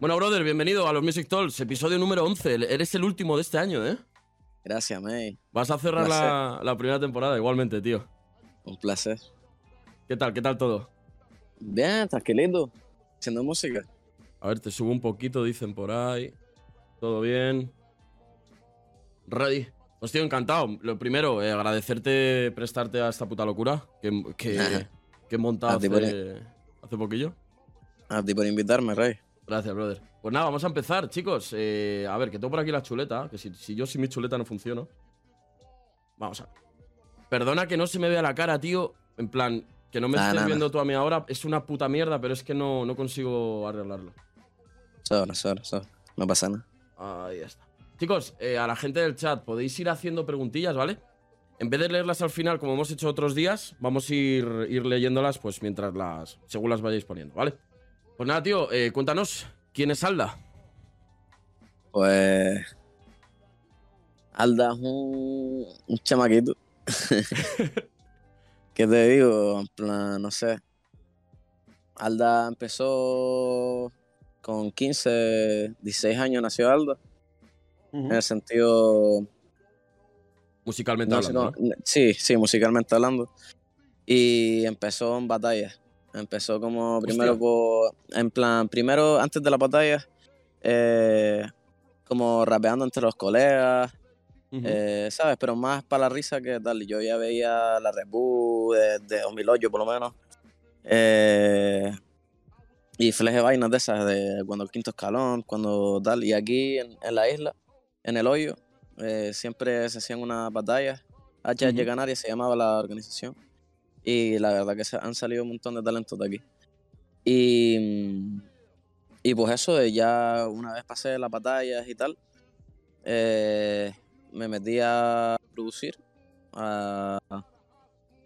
Bueno, brother, bienvenido a los Music Talks, episodio número 11. Eres el último de este año, ¿eh? Gracias, May. Vas a cerrar la, la primera temporada igualmente, tío. Un placer. ¿Qué tal? ¿Qué tal todo? Bien, tranquilito. Haciendo música. A ver, te subo un poquito, dicen por ahí. Todo bien. Ready. Tío, encantado. Lo primero, eh, agradecerte prestarte a esta puta locura que, que, que he montado hace, hace poquillo. A ti por invitarme, Rey. Gracias, brother. Pues nada, vamos a empezar, chicos. Eh, a ver, que tengo por aquí la chuleta, que si, si yo sin mi chuleta no funciono. Vamos a ver. Perdona que no se me vea la cara, tío. En plan, que no me Nah, estés nah, viendo tú a mí ahora. Es una puta mierda, pero es que no, no consigo arreglarlo. Solo, solo, solo. No pasa nada. Ahí está. Chicos, eh, a la gente del chat, podéis ir haciendo preguntillas, ¿vale? En vez de leerlas al final, como hemos hecho otros días, vamos a ir, ir leyéndolas, pues mientras las. según las vayáis poniendo, ¿vale? Pues nada, tío, eh, cuéntanos, ¿quién es Alda? Pues. Alda es un, un chamaquito. ¿Qué te digo? En plan, no sé. Alda empezó con 15, 16 años nació Alda. En el sentido. Musicalmente no hablando. sí, sí, musicalmente hablando. Y empezó en batallas. Empezó como primero por. En plan, primero, antes de la batalla, eh, como rapeando entre los colegas, eh, ¿sabes? Pero más para la risa que tal. Yo ya veía la Red Bull de, de 2008 por lo menos. Eh, y fleje vainas de esas, de cuando el quinto escalón, cuando tal. Y aquí en, en la isla, en el hoyo, eh, siempre se hacían unas batallas. HH Ujú. Canarias se llamaba la organización. Y la verdad que se han salido un montón de talentos de aquí. Y, mm, y pues eso, de ya una vez pasé las batallas y tal, eh, me metí a producir. a-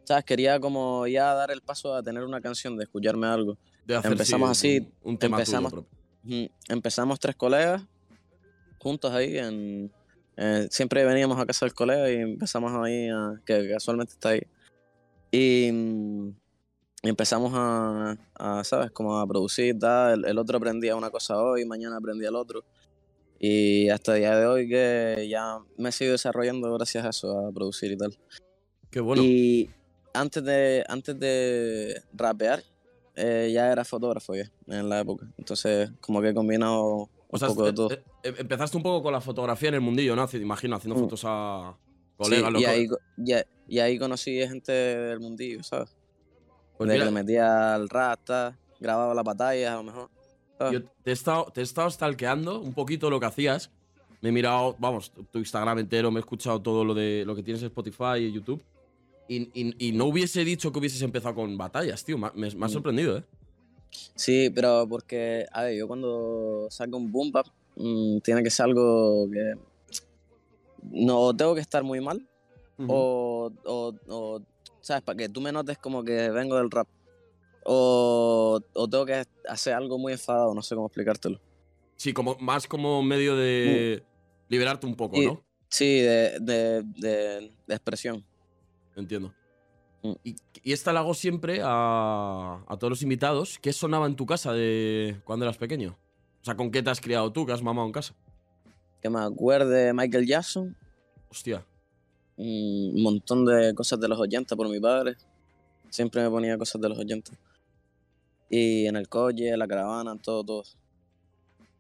¿Sabes? Quería como ya dar el paso a tener una canción, de escucharme algo. De empezamos sí, así, Un, un tema empezamos-. Empezamos tres colegas juntos ahí. En, eh, siempre veníamos a casa del colega y empezamos ahí, a- que casualmente está ahí. Y, y empezamos a, a, ¿sabes? Como a producir, tal. El, el otro aprendía una cosa hoy, mañana aprendía el otro. Y hasta el día de hoy que ya me he seguido desarrollando gracias a eso, a producir y tal. Qué bueno. Y antes de, antes de rapear, eh, ya era fotógrafo ya, en la época. Entonces, como que he combinado un o sea, poco de eh, todo. eh, empezaste un poco con la fotografía en el mundillo, ¿no? Imagino, haciendo Mm. fotos a Sí, y, ahí, y, y ahí conocí gente del mundillo, ¿sabes? Pues de mira, que le metía al rasta, grababa las batallas a lo mejor. ¿sabes? Yo te he, estado, te he estado stalkeando un poquito lo que hacías. Me he mirado, vamos, tu- Instagram entero, me he escuchado todo lo de lo que tienes en Spotify y YouTube. Y, y- y no hubiese dicho que hubieses empezado con batallas, tío. Me, me- me ha Mm. sorprendido, ¿eh? Sí, pero porque, a ver, yo cuando saco un boom bap, mm, tiene que ser algo que no tengo que estar muy mal o, o, o, ¿sabes? Para que tú me notes como que vengo del rap. O, o tengo que hacer algo muy enfadado, no sé cómo explicártelo. Sí, como, más como medio de liberarte un poco, ¿no? Sí, de, de, de, de expresión. Entiendo. Mm. Y, y esta la hago siempre a, a todos los invitados. ¿Qué sonaba en tu casa de cuando eras pequeño? O sea, ¿con qué te has criado tú, que has mamado en casa? Que me acuerde Michael Jackson, Hostia. un montón de cosas de los 80 por mi padre. Siempre me ponía cosas de los 80. Y en el coche, en la caravana, todo, todo.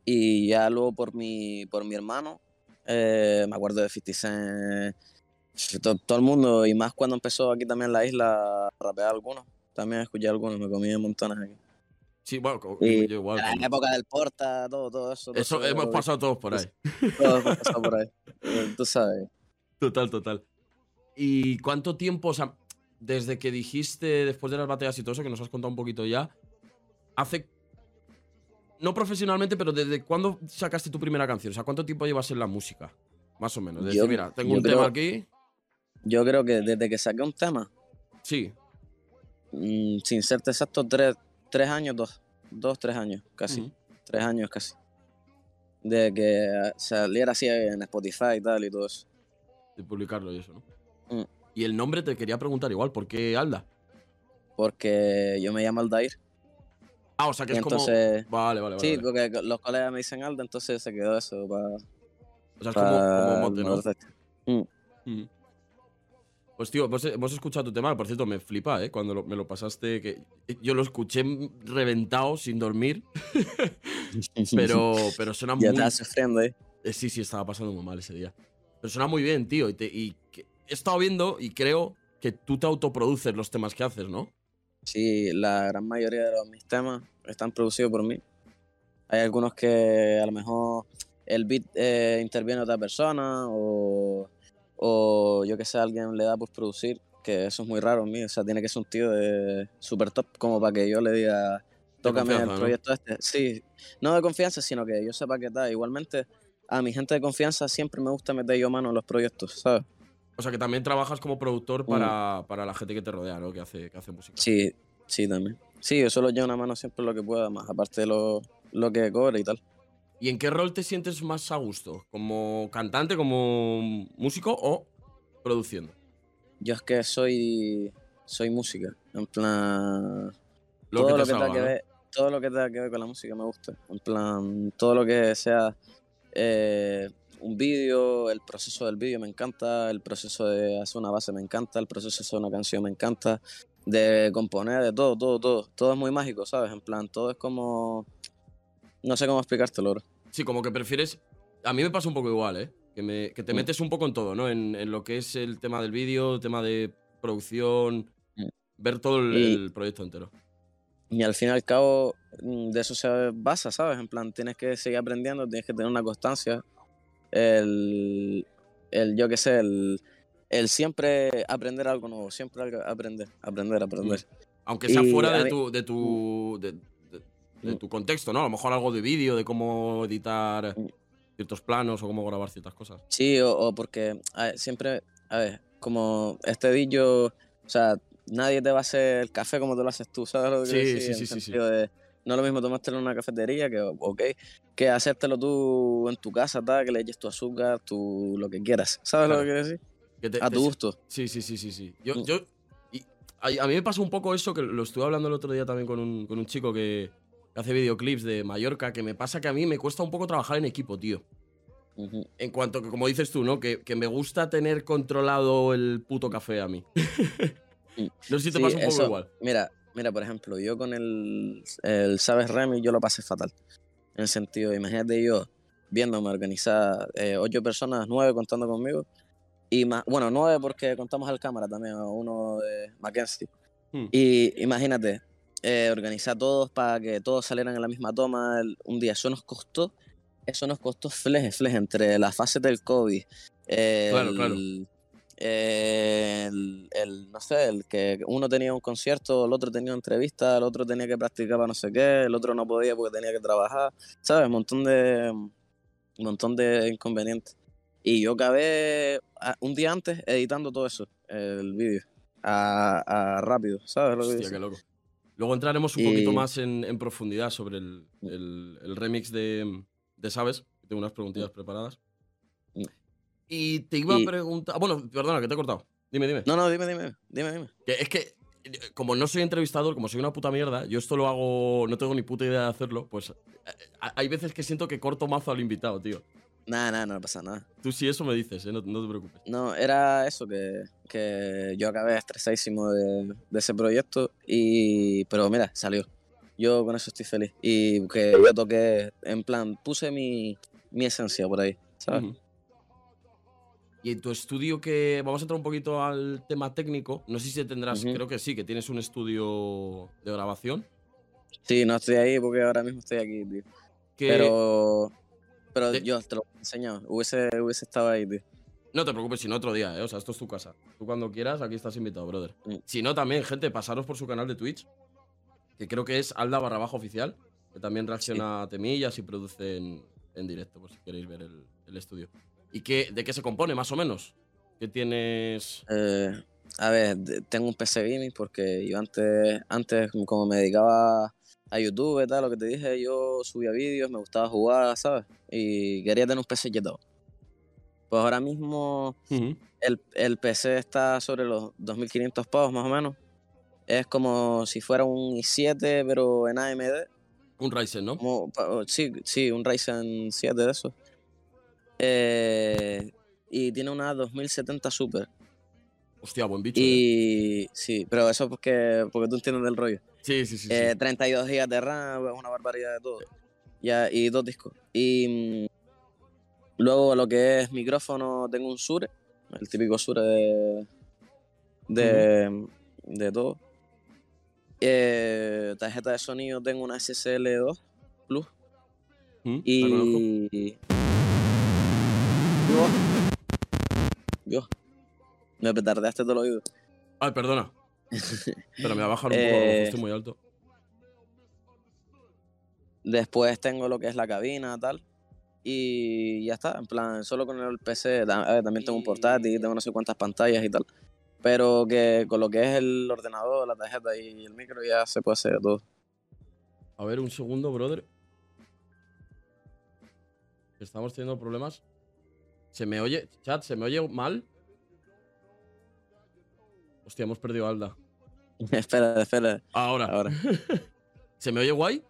Y ya luego por mi, por mi hermano, eh, me acuerdo de 50 Cent, todo, todo el mundo, y más cuando empezó aquí también en la isla a rapear algunos. También escuché algunos, me comí montones aquí. Sí, bueno, Y yo igual. En la época del Porta, todo, todo eso. todo Eso hemos pasado todos por ahí. Todo hemos pasado por ahí. Tú sabes. Total, total. ¿Y cuánto tiempo, o sea, desde que dijiste, después de las batallas y todo eso, que nos has contado un poquito ya, hace... No profesionalmente, pero ¿desde cuándo sacaste tu primera canción? O sea, ¿cuánto tiempo llevas en la música? Más o menos. Desde, Yo- mira, tengo un creo- tema aquí. Yo creo que desde que saqué un tema, Sí. mm, sin serte exacto, tres, tres años, dos, dos, tres años, casi, tres años casi. De que eh, saliera así en Spotify y tal y todo eso. De publicarlo y eso, ¿no? Mm. Y el nombre te quería preguntar igual, ¿por qué Alda? Porque yo me llamo Aldair Ah, o sea que Y es como. entonces- Vale, vale, vale. Sí, vale. porque los colegas me dicen algo, entonces se quedó eso para O sea, es como, como mote, ¿no? Pues tío, hemos, hemos escuchado tu tema, por cierto, me flipa, ¿eh? Cuando lo- me lo pasaste, que yo lo escuché reventado, sin dormir, pero, pero suena ya muy... estaba sufriendo ahí. Eh, sí, sí, estaba pasando muy mal ese día. Pero suena muy bien, tío, y, te- y que- he estado viendo y creo que tú te autoproduces los temas que haces, ¿no? Sí, la gran mayoría de los, mis temas están producidos por mí. Hay algunos que a lo mejor el beat eh, interviene otra persona o, o yo que sé, alguien le da por producir, que eso es muy raro en mí. O sea, tiene que ser un tío de super top como para que yo le diga, tócame el proyecto este. Sí, no de confianza, sino que yo sepa qué tal. Igualmente, a mi gente de confianza siempre me gusta meter yo mano en los proyectos, ¿sabes? O sea, que también trabajas como productor para, para la gente que te rodea, ¿no? Que hace, que hace música. Mm. Sí, sí, también. Sí, yo solo llevo una mano siempre lo que pueda, más aparte de lo, lo que cobre y tal. ¿Y en qué rol te sientes más a gusto? ¿Como cantante, como músico o produciendo? Yo es que soy soy música, en plan Lo todo que lo que tenga que ver, todo lo que tenga que ver con la música me gusta, en plan todo lo que sea eh, un vídeo, el proceso del vídeo me encanta, el proceso de hacer una base me encanta, el proceso de hacer una canción me encanta, de componer, de todo, todo, todo, todo es muy mágico, ¿sabes? En plan todo es como no sé cómo explicártelo, bro. Sí, como que prefieres. A mí me pasa un poco igual, ¿eh? Que, me- que te Mm. metes un poco en todo, ¿no? En, en lo que es el tema del vídeo, tema de producción, Mm. ver todo el, Y- el proyecto entero. Y al fin y al cabo, mm, de eso se basa, ¿sabes? En plan, tienes que seguir aprendiendo, tienes que tener una constancia. El, el yo qué sé, el, el siempre aprender algo nuevo, siempre aprender, aprender, aprender. Aunque sea Y fuera de mí- tu, de tu. de, de- Mm. tu contexto, ¿no? A lo mejor algo de vídeo, de cómo editar Mm. ciertos planos o cómo grabar ciertas cosas. Sí, o, o porque a ver, siempre, a ver, como este dicho, o sea, nadie te va a hacer el café como te lo haces tú, ¿sabes lo que Sí, sí, decir? sí, sí, sí. de, no es lo mismo tomártelo en una cafetería, que, ok, que hacértelo tú en tu casa, tal, que le eches tu azúcar, tu, lo que quieras, ¿sabes Claro. lo que quiero decir? Que te- A te- tu gusto. Sí, sí, sí, sí, sí. Yo, Mm. yo, y a, a mí me pasa un poco eso, que lo estuve hablando el otro día también con un, con un chico que hace videoclips de Mallorca, que me pasa que a mí me cuesta un poco trabajar en equipo, tío. Ujú. En cuanto que, como dices tú, ¿no? Que, que me gusta tener controlado el puto café a mí. No sé si te Sí, pasa un poco eso. igual. Mira, mira, por ejemplo, yo con el, el Sabes Remy yo lo pasé fatal. En el sentido, imagínate yo viéndome organizar eh, ocho personas, nueve contando conmigo. Y más, bueno, nueve porque contamos al cámara también, a uno de Mackenzie. Hmm. Y imagínate, eh, organizar todos para que todos salieran en la misma toma el- un día. Eso nos costó, eso nos costó fleje, fleje, entre las fases del COVID. Claro, claro. el- el, el, no sé, el que uno tenía un concierto, el otro tenía una entrevista, el otro tenía que practicar para no sé qué, el otro no podía porque tenía que trabajar, ¿sabes? Un montón de, un montón de inconvenientes. Y yo acabé un día antes editando todo eso, el vídeo, a, a rápido, ¿sabes? Lo que Hostia, qué loco. Luego entraremos un poquito Y- más en, en profundidad sobre el, el- el remix de, de Sabes. Tengo unas preguntillas preparadas. Mm. Y te iba Y- a preguntar. Bueno, perdona, que te he cortado. Dime, dime. No, no, dime, dime, dime, dime. Que es que, como no soy entrevistador, como soy una puta mierda, yo esto lo hago, no tengo ni puta idea de hacerlo, pues eh, hay veces que siento que corto mazo al invitado, tío. Nada, nada, no pasa nada. Tú sí eso me dices, ¿eh? no, no te preocupes. No, era eso, que, que yo acabé estresadísimo de, de ese proyecto, y pero mira, salió. Yo con eso estoy feliz. Y que yo toqué, en plan, puse mi, mi esencia por ahí, ¿sabes? Y en tu estudio que... Vamos a entrar un poquito al tema técnico. No sé si tendrás, creo que sí, que tienes un estudio de grabación. Sí, no estoy ahí porque ahora mismo estoy aquí, tío. Que... Pero, pero yo te lo he enseñado. Hubiese, hubiese estado ahí, tío. No te preocupes, si no otro día, ¿eh? O sea, esto es tu casa. Tú cuando quieras, aquí estás invitado, brother. Mm. Si no, también, gente, pasaros por su canal de Twitch, que creo que es Alda barra baja oficial, que también reacciona a temillas y produce en, en directo, por si queréis ver el, el estudio. ¿Y qué, de qué se compone, más o menos? ¿Qué tienes...? Eh, a ver, tengo un PC gaming porque yo antes, antes como me dedicaba a YouTube tal, lo que te dije, yo subía vídeos, me gustaba jugar, ¿sabes? Y quería tener un PC jetado. Pues ahora mismo el, el PC está sobre los 2.500 pavos más o menos. Es como si fuera un i7, pero en AMD. Un Ryzen, ¿no? Como, pa- sí, sí, un Ryzen 7 de esos. Eh, y tiene una 2070 Super. Hostia, buen bicho. eh. Y sí, pero eso porque, porque tú entiendes del rollo. Sí, sí, sí. sí. Eh, 32 GB de RAM, es una barbaridad de todo. Ya, y dos discos. Y mm, luego lo que es micrófono, tengo un Sure, el típico Sure de, de, de todo. Eh, tarjeta de sonido, tengo una SSL2 Plus. ¿Mm? Y. Yo. Yo. Me petardeaste todo el oído. Ay, perdona. Pero me voy a bajar un poco, Eh, estoy muy alto. Después tengo lo que es la cabina, tal. Y ya está, en plan, solo con el PC. ver, También tengo un portátil, tengo no sé cuántas pantallas y tal. Pero que con lo que es el ordenador, la tarjeta y el micro ya se puede hacer todo. A ver, un segundo, brother. Estamos teniendo problemas. ¿Se me oye? Chat, ¿se me oye mal? Hostia, hemos perdido a Alda. espera, espera. Ahora. Ahora. ¿Se me oye guay?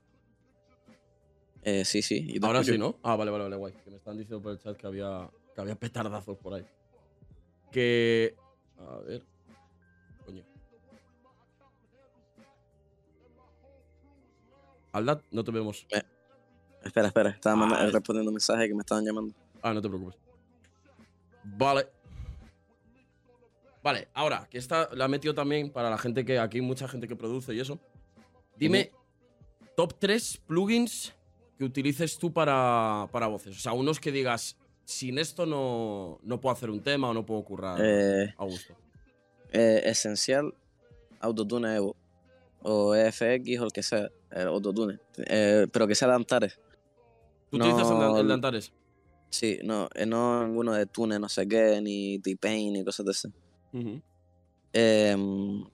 Eh, sí, sí. y Ahora sí. ¿no? Ah, vale, vale, vale, guay. Que me están diciendo por el chat que había, que había petardazos por ahí. Que. A ver. Coño. Alda, no te vemos. Espera, espera. Estaba Ah, es- respondiendo un mensaje que me estaban llamando. Ah, no te preocupes. Vale. Vale, ahora, que esta la he metido también para la gente que aquí mucha gente que produce y eso. Dime top 3 plugins que utilices tú para, para voces. O sea, unos que digas, sin esto no, no puedo hacer un tema o no puedo currar Eh, a gusto. eh, esencial, Autotune Evo. O EFX o el que sea. El Autotune. Eh, pero que sea de Antares. ¿Tú utilizas el, de- no- el de Antares? Sí, no, eh, no ninguno de Tune, no sé qué, ni T-Pain, ni cosas de Em,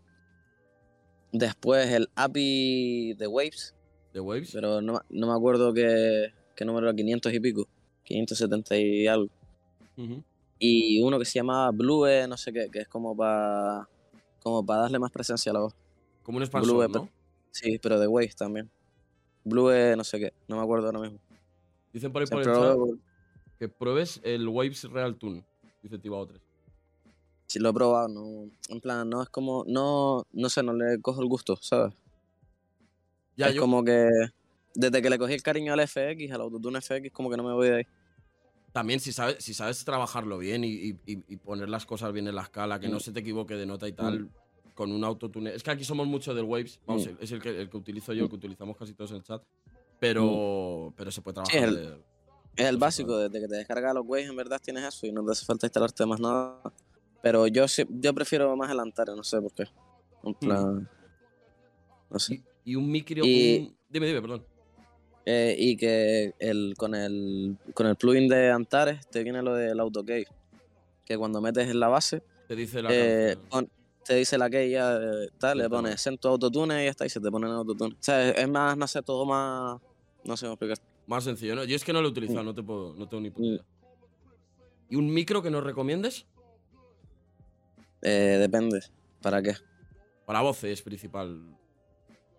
después el API de Waves, ¿De Waves? pero no, no me acuerdo qué, qué número era, 500 y pico, 570 y algo. Y uno que se llamaba Blue, no sé qué, que es como para como para darle más presencia a la voz. Como un expansor, Blue, ¿no? Sí, pero de Waves también. Blue, no sé qué, no me acuerdo ahora mismo. Dicen por ahí por el chat que pruebes el Waves Real Tune. Dice Tibao 3. Sí, lo he probado, no, en plan, no es como, no, no sé, no le cojo el gusto, ¿sabes? Ya, es yo, como que desde que le cogí el cariño al FX, al Autotune FX, como que no me voy de ahí. También si sabes, si sabes trabajarlo bien y, y- poner las cosas bien en la escala, que no Mm. se te equivoque de nota y tal, con un autotune. Es que aquí somos mucho del Waves, vamos, Mm. es el que, el que utilizo yo, el que utilizamos casi todos en el chat, pero, pero se puede Sí, trabajar. el- de- Es el básico, desde que te descargas los Waves, en verdad tienes eso y no te hace falta instalarte más nada. Pero yo yo prefiero más el Antares, no sé por qué. En plan. No sé. y, y un micro. Y- un- dime, dime, perdón. Eh, y que el, con, el, con el plugin de Antares te viene lo del AutoKey. Que cuando metes en la base, Te dice la eh, pon- te dice la key ya, eh, tal, Sí, le pones mal. Sento Autotune y ya está, y se te pone en Autotune. O sea, es, es más, no sé, todo más. No sé cómo explicar. Más sencillo, ¿no? Yo es que no lo he utilizado, no te puedo, no tengo ni puta Mm. idea. ¿Y un micro que nos recomiendes? Eh, depende. ¿Para qué? Para voces principal.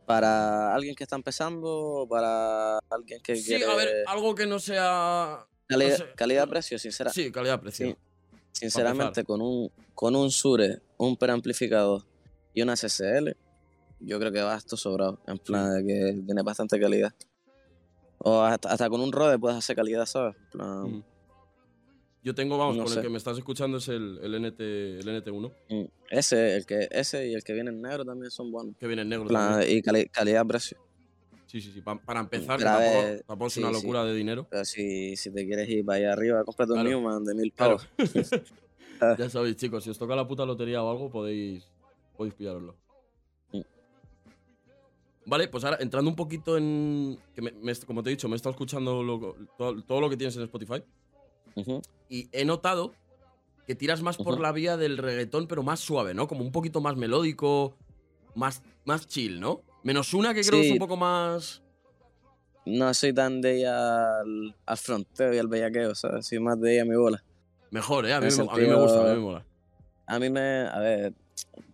¿Para alguien que está empezando o para alguien que Sí, quiere a ver, algo que no sea. calidad, no sé, calidad-precio? Sincera, Sí, calidad-precio. Sí. sinceramente, con un, con un Sure, un preamplificador y una SSL, yo creo que va esto sobrado. En plan, de que tiene bastante calidad. O hasta, hasta con un Rode puedes hacer calidad, ¿sabes? En plan, Mm. Yo tengo, vamos, No con sé. el que me estás escuchando es el, el, NT, el NT1, mm, ese, el que, ese y el que viene en negro también son buenos. que viene en negro plan, también. y cali- calidad-precio. Sí, sí, sí. pa- para empezar, que tampoco, es una sí. locura de dinero. Pero si, si te quieres ir para allá arriba, cómprate Claro. un Newman de mil Claro. pavos. Ah. ya sabéis, chicos, si os toca la puta lotería o algo, podéis, podéis pillároslo. Mm. Vale, pues ahora entrando un poquito en. Que me- me- como te he dicho, me he estado escuchando lo- todo, todo lo que tienes en Spotify. Ujú. Y he notado que tiras más por la vía del reggaetón, pero más suave, ¿no? Como un poquito más melódico, más, más chill, ¿no? Menos una que creo que es un poco más. No soy tan de ella al, al fronteo y al bellaqueo, ¿sabes? Soy más de ella a mi bola. Mejor, ¿eh? A mí, me, a mí me sentido- gusta, a mí me mola. A mí me. A ver,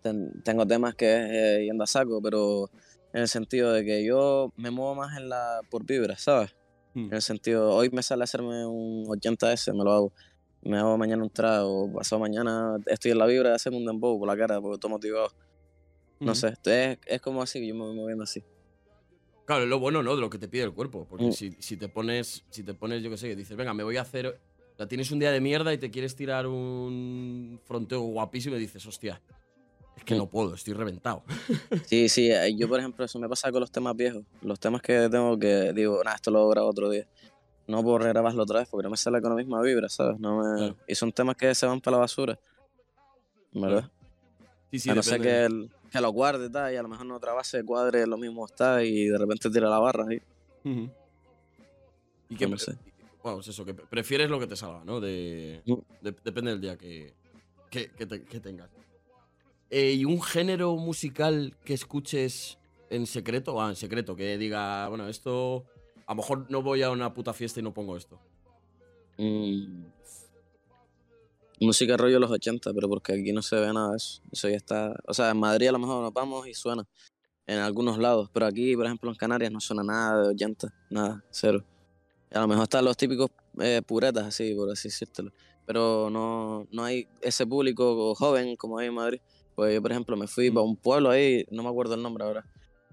ten- tengo temas que es eh, yendo a saco, pero en el sentido de que yo me muevo más en la por vibra, ¿sabes? Mm. En el sentido, hoy me sale hacerme un 80S, me lo hago. Me hago mañana un trago, pasado mañana estoy en la vibra de hacerme un dembow por la cara porque estoy motivado. No Ujú. sé, es, es como así, yo me voy moviendo así. Claro, es lo bueno, ¿no? De lo que te pide el cuerpo. Porque Mm. si, si te pones, si te pones, yo qué sé, dices, venga, me voy a hacer. O sea, tienes un día de mierda y te quieres tirar un fronteo guapísimo y dices, hostia, es que no puedo, estoy reventado. Sí, sí, eh, yo por ejemplo, eso me pasa con los temas viejos. Los temas que tengo que digo, nada, esto lo grabar otro día. No puedo regrabarlo otra vez porque no me sale con la misma vibra, ¿sabes? No me... Claro. Y son temas que se van para la basura. ¿Verdad? Sí, sí, a no ser que, el- que lo guarde y tal, y a lo mejor en otra base cuadre lo mismo está y de repente tira la barra ahí. Ujú. Y que, No sé. bueno, es eso, que prefieres lo que te salga, ¿no? De, Mm. de- depende del día que, que, que te- que tengas. Eh, ¿Y un género musical que escuches en secreto? Ah, en secreto, que diga, bueno, esto. A lo mejor no voy a una puta fiesta y no pongo esto. Mm. Música rollo los 80, pero porque aquí no se ve nada de eso. Eso ya está. O sea, en Madrid a lo mejor nos vamos y suena en algunos lados, pero aquí, por ejemplo, en Canarias no suena nada de 80, nada, cero. A lo mejor están los típicos eh, puretas, así, por así decírtelo. Pero no, no hay ese público joven como hay en Madrid. Pues yo, por ejemplo, me fui Mm. para un pueblo ahí, no me acuerdo el nombre ahora,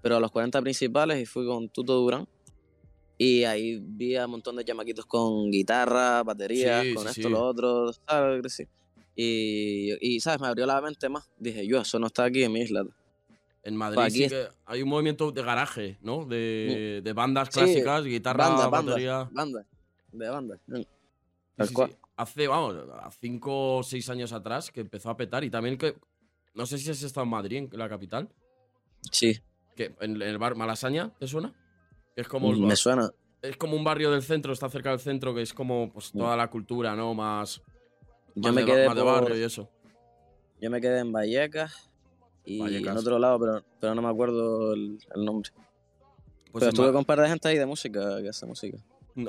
pero a los 40 principales y fui con Tuto Durán. Y ahí vi a un montón de chamaquitos con guitarra, baterías, Sí, con sí, esto, sí. lo otro, ¿sabes? Y, y, ¿sabes? Me abrió la mente más. Dije, yo, eso no está aquí en mi isla. En Madrid Pues sí que hay un movimiento de garaje, ¿no? De, de bandas clásicas, guitarra, banda, batería. banda, de banda. Mm. Hace, vamos, a cinco o seis años atrás que empezó a petar y también que. No sé si has estado en Madrid, en la capital. Sí, en, en el bar Malasaña, ¿te suena? Es como, el- me suena. es como un barrio del centro, está cerca del centro, que es como pues, Mm. toda la cultura, ¿no? Más, Yo más me de, quedé más de barrio y eso. Yo me quedé en Vallecas y Vallecas. en otro lado, pero, pero no me acuerdo el, el nombre. Pues pero en estuve con un par de gente ahí de música, que hace música.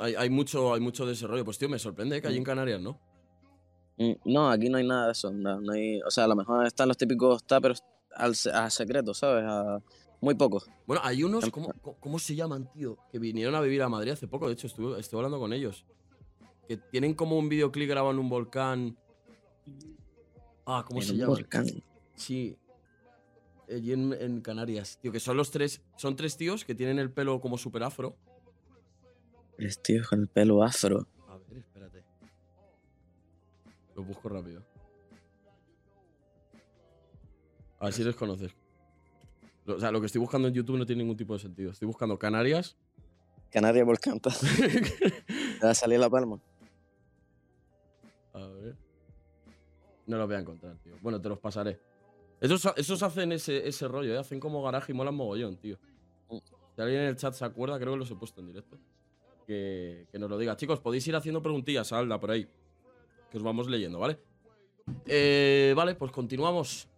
hay, hay mucho, hay mucho desarrollo. Pues tío, me sorprende que allí en Mm. Canarias, ¿no? Mm, No, aquí no hay nada de eso. No, no hay, o sea, a lo mejor están los típicos tappers al, a secreto, ¿sabes? A, muy pocos. Bueno, hay unos, Em- ¿cómo, se llaman, tío? Que vinieron a vivir a Madrid hace poco, de hecho, estuve, estuve hablando con ellos. Que tienen como un videoclip grabado en un volcán. Ah, ¿cómo en se un llaman? volcán. Sí. Allí en, en Canarias, tío, que son los tres. Son tres tíos que tienen el pelo como super afro. Tres tíos con el pelo afro. A ver, espérate. Lo busco rápido. A ver si les conoces. O sea, lo que estoy buscando en YouTube no tiene ningún tipo de sentido. Estoy buscando Canarias. Canarias volcán. Te va a salir la palma. A ver. No los voy a encontrar, tío. Bueno, te los pasaré. Esos, esos hacen ese, ese rollo, ¿eh? Hacen como garaje y molan mogollón, tío. Si alguien en el chat se acuerda, creo que los he puesto en directo. Que, que nos lo diga. Chicos, podéis ir haciendo preguntillas Alda por ahí. Que os vamos leyendo, ¿vale? Eh, vale, pues continuamos.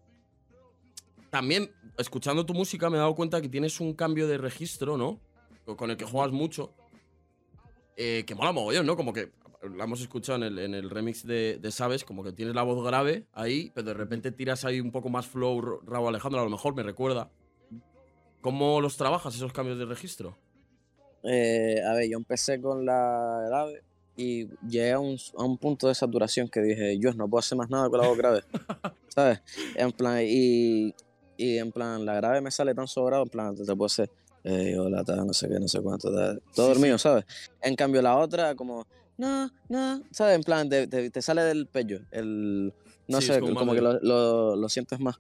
También, escuchando tu música, me he dado cuenta que tienes un cambio de registro, ¿no? Con- el que juegas mucho. Eh, que mola mogollón, ¿no? Como que la hemos escuchado en el, en el remix de, de Sabes, como que tienes la voz grave ahí, pero de repente tiras ahí un poco más flow, Ra- Raúl Alejandro, a lo mejor me recuerda. ¿Cómo los trabajas esos cambios de registro? Eh, a ver, yo empecé con la grave y llegué a un, a un punto de saturación que dije, yo no puedo hacer más nada con la voz grave. ¿Sabes? En plan, y, y en plan, la grave me sale tan sobrado, en plan, te, te puedo hacer, eh, hola, tal, no sé qué, no sé cuánto, todo Sí, dormido, ¿sabes? En cambio, la otra, como, no, no, ¿sabes? En plan, te, te- te sale del pecho, el, no Sí, sé, como como, que lo, lo, lo sientes más.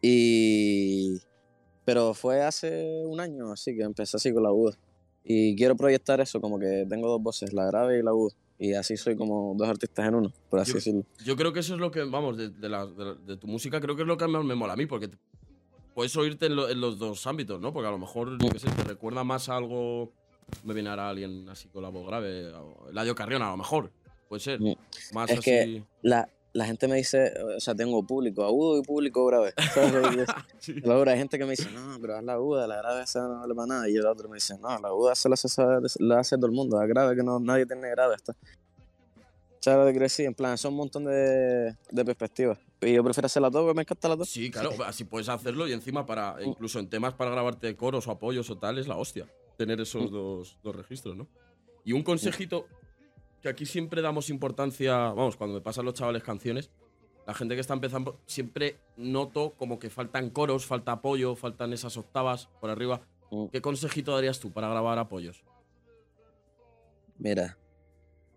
Y... Pero fue hace un año así que empecé así con la aguda. Y quiero proyectar eso, como que tengo dos voces, la grave y la aguda. Y así soy como dos artistas en uno, por así Yo- decirlo. Yo creo que eso es lo que, vamos, de, de la- de la- de tu música, creo que es lo que más me mola a mí, porque puedes oírte en, lo- en los dos ámbitos, ¿no? Porque a lo mejor, yo qué sé, te recuerda más a algo. Me viene ahora alguien así con la voz grave. o Eladio Carrión, a lo mejor. Puede ser. Más Es así. que- La, la gente me dice, o sea, tengo público agudo y público grave. Sí. Juro, hay gente que me dice, no, pero haz la aguda, la grave esa no vale para nada. Y el otro me dice, no, la aguda se la hace, la hace todo el mundo, la grave que no, nadie tiene grave. Está. ¿Sabes lo que? En plan, son un montón de, de perspectivas. Y yo prefiero hacerla todo, porque me encanta la todo. Sí, claro, así puedes hacerlo y encima para, incluso en temas para grabarte coros o apoyos o tal, es la hostia. Tener esos dos, dos registros, ¿no? Y un consejito que aquí siempre damos importancia, vamos, cuando me pasan los chavales canciones, la gente que está empezando, siempre noto como que faltan coros, falta apoyo, faltan esas octavas por arriba. Mm. ¿Qué consejito darías tú para grabar apoyos? Mira,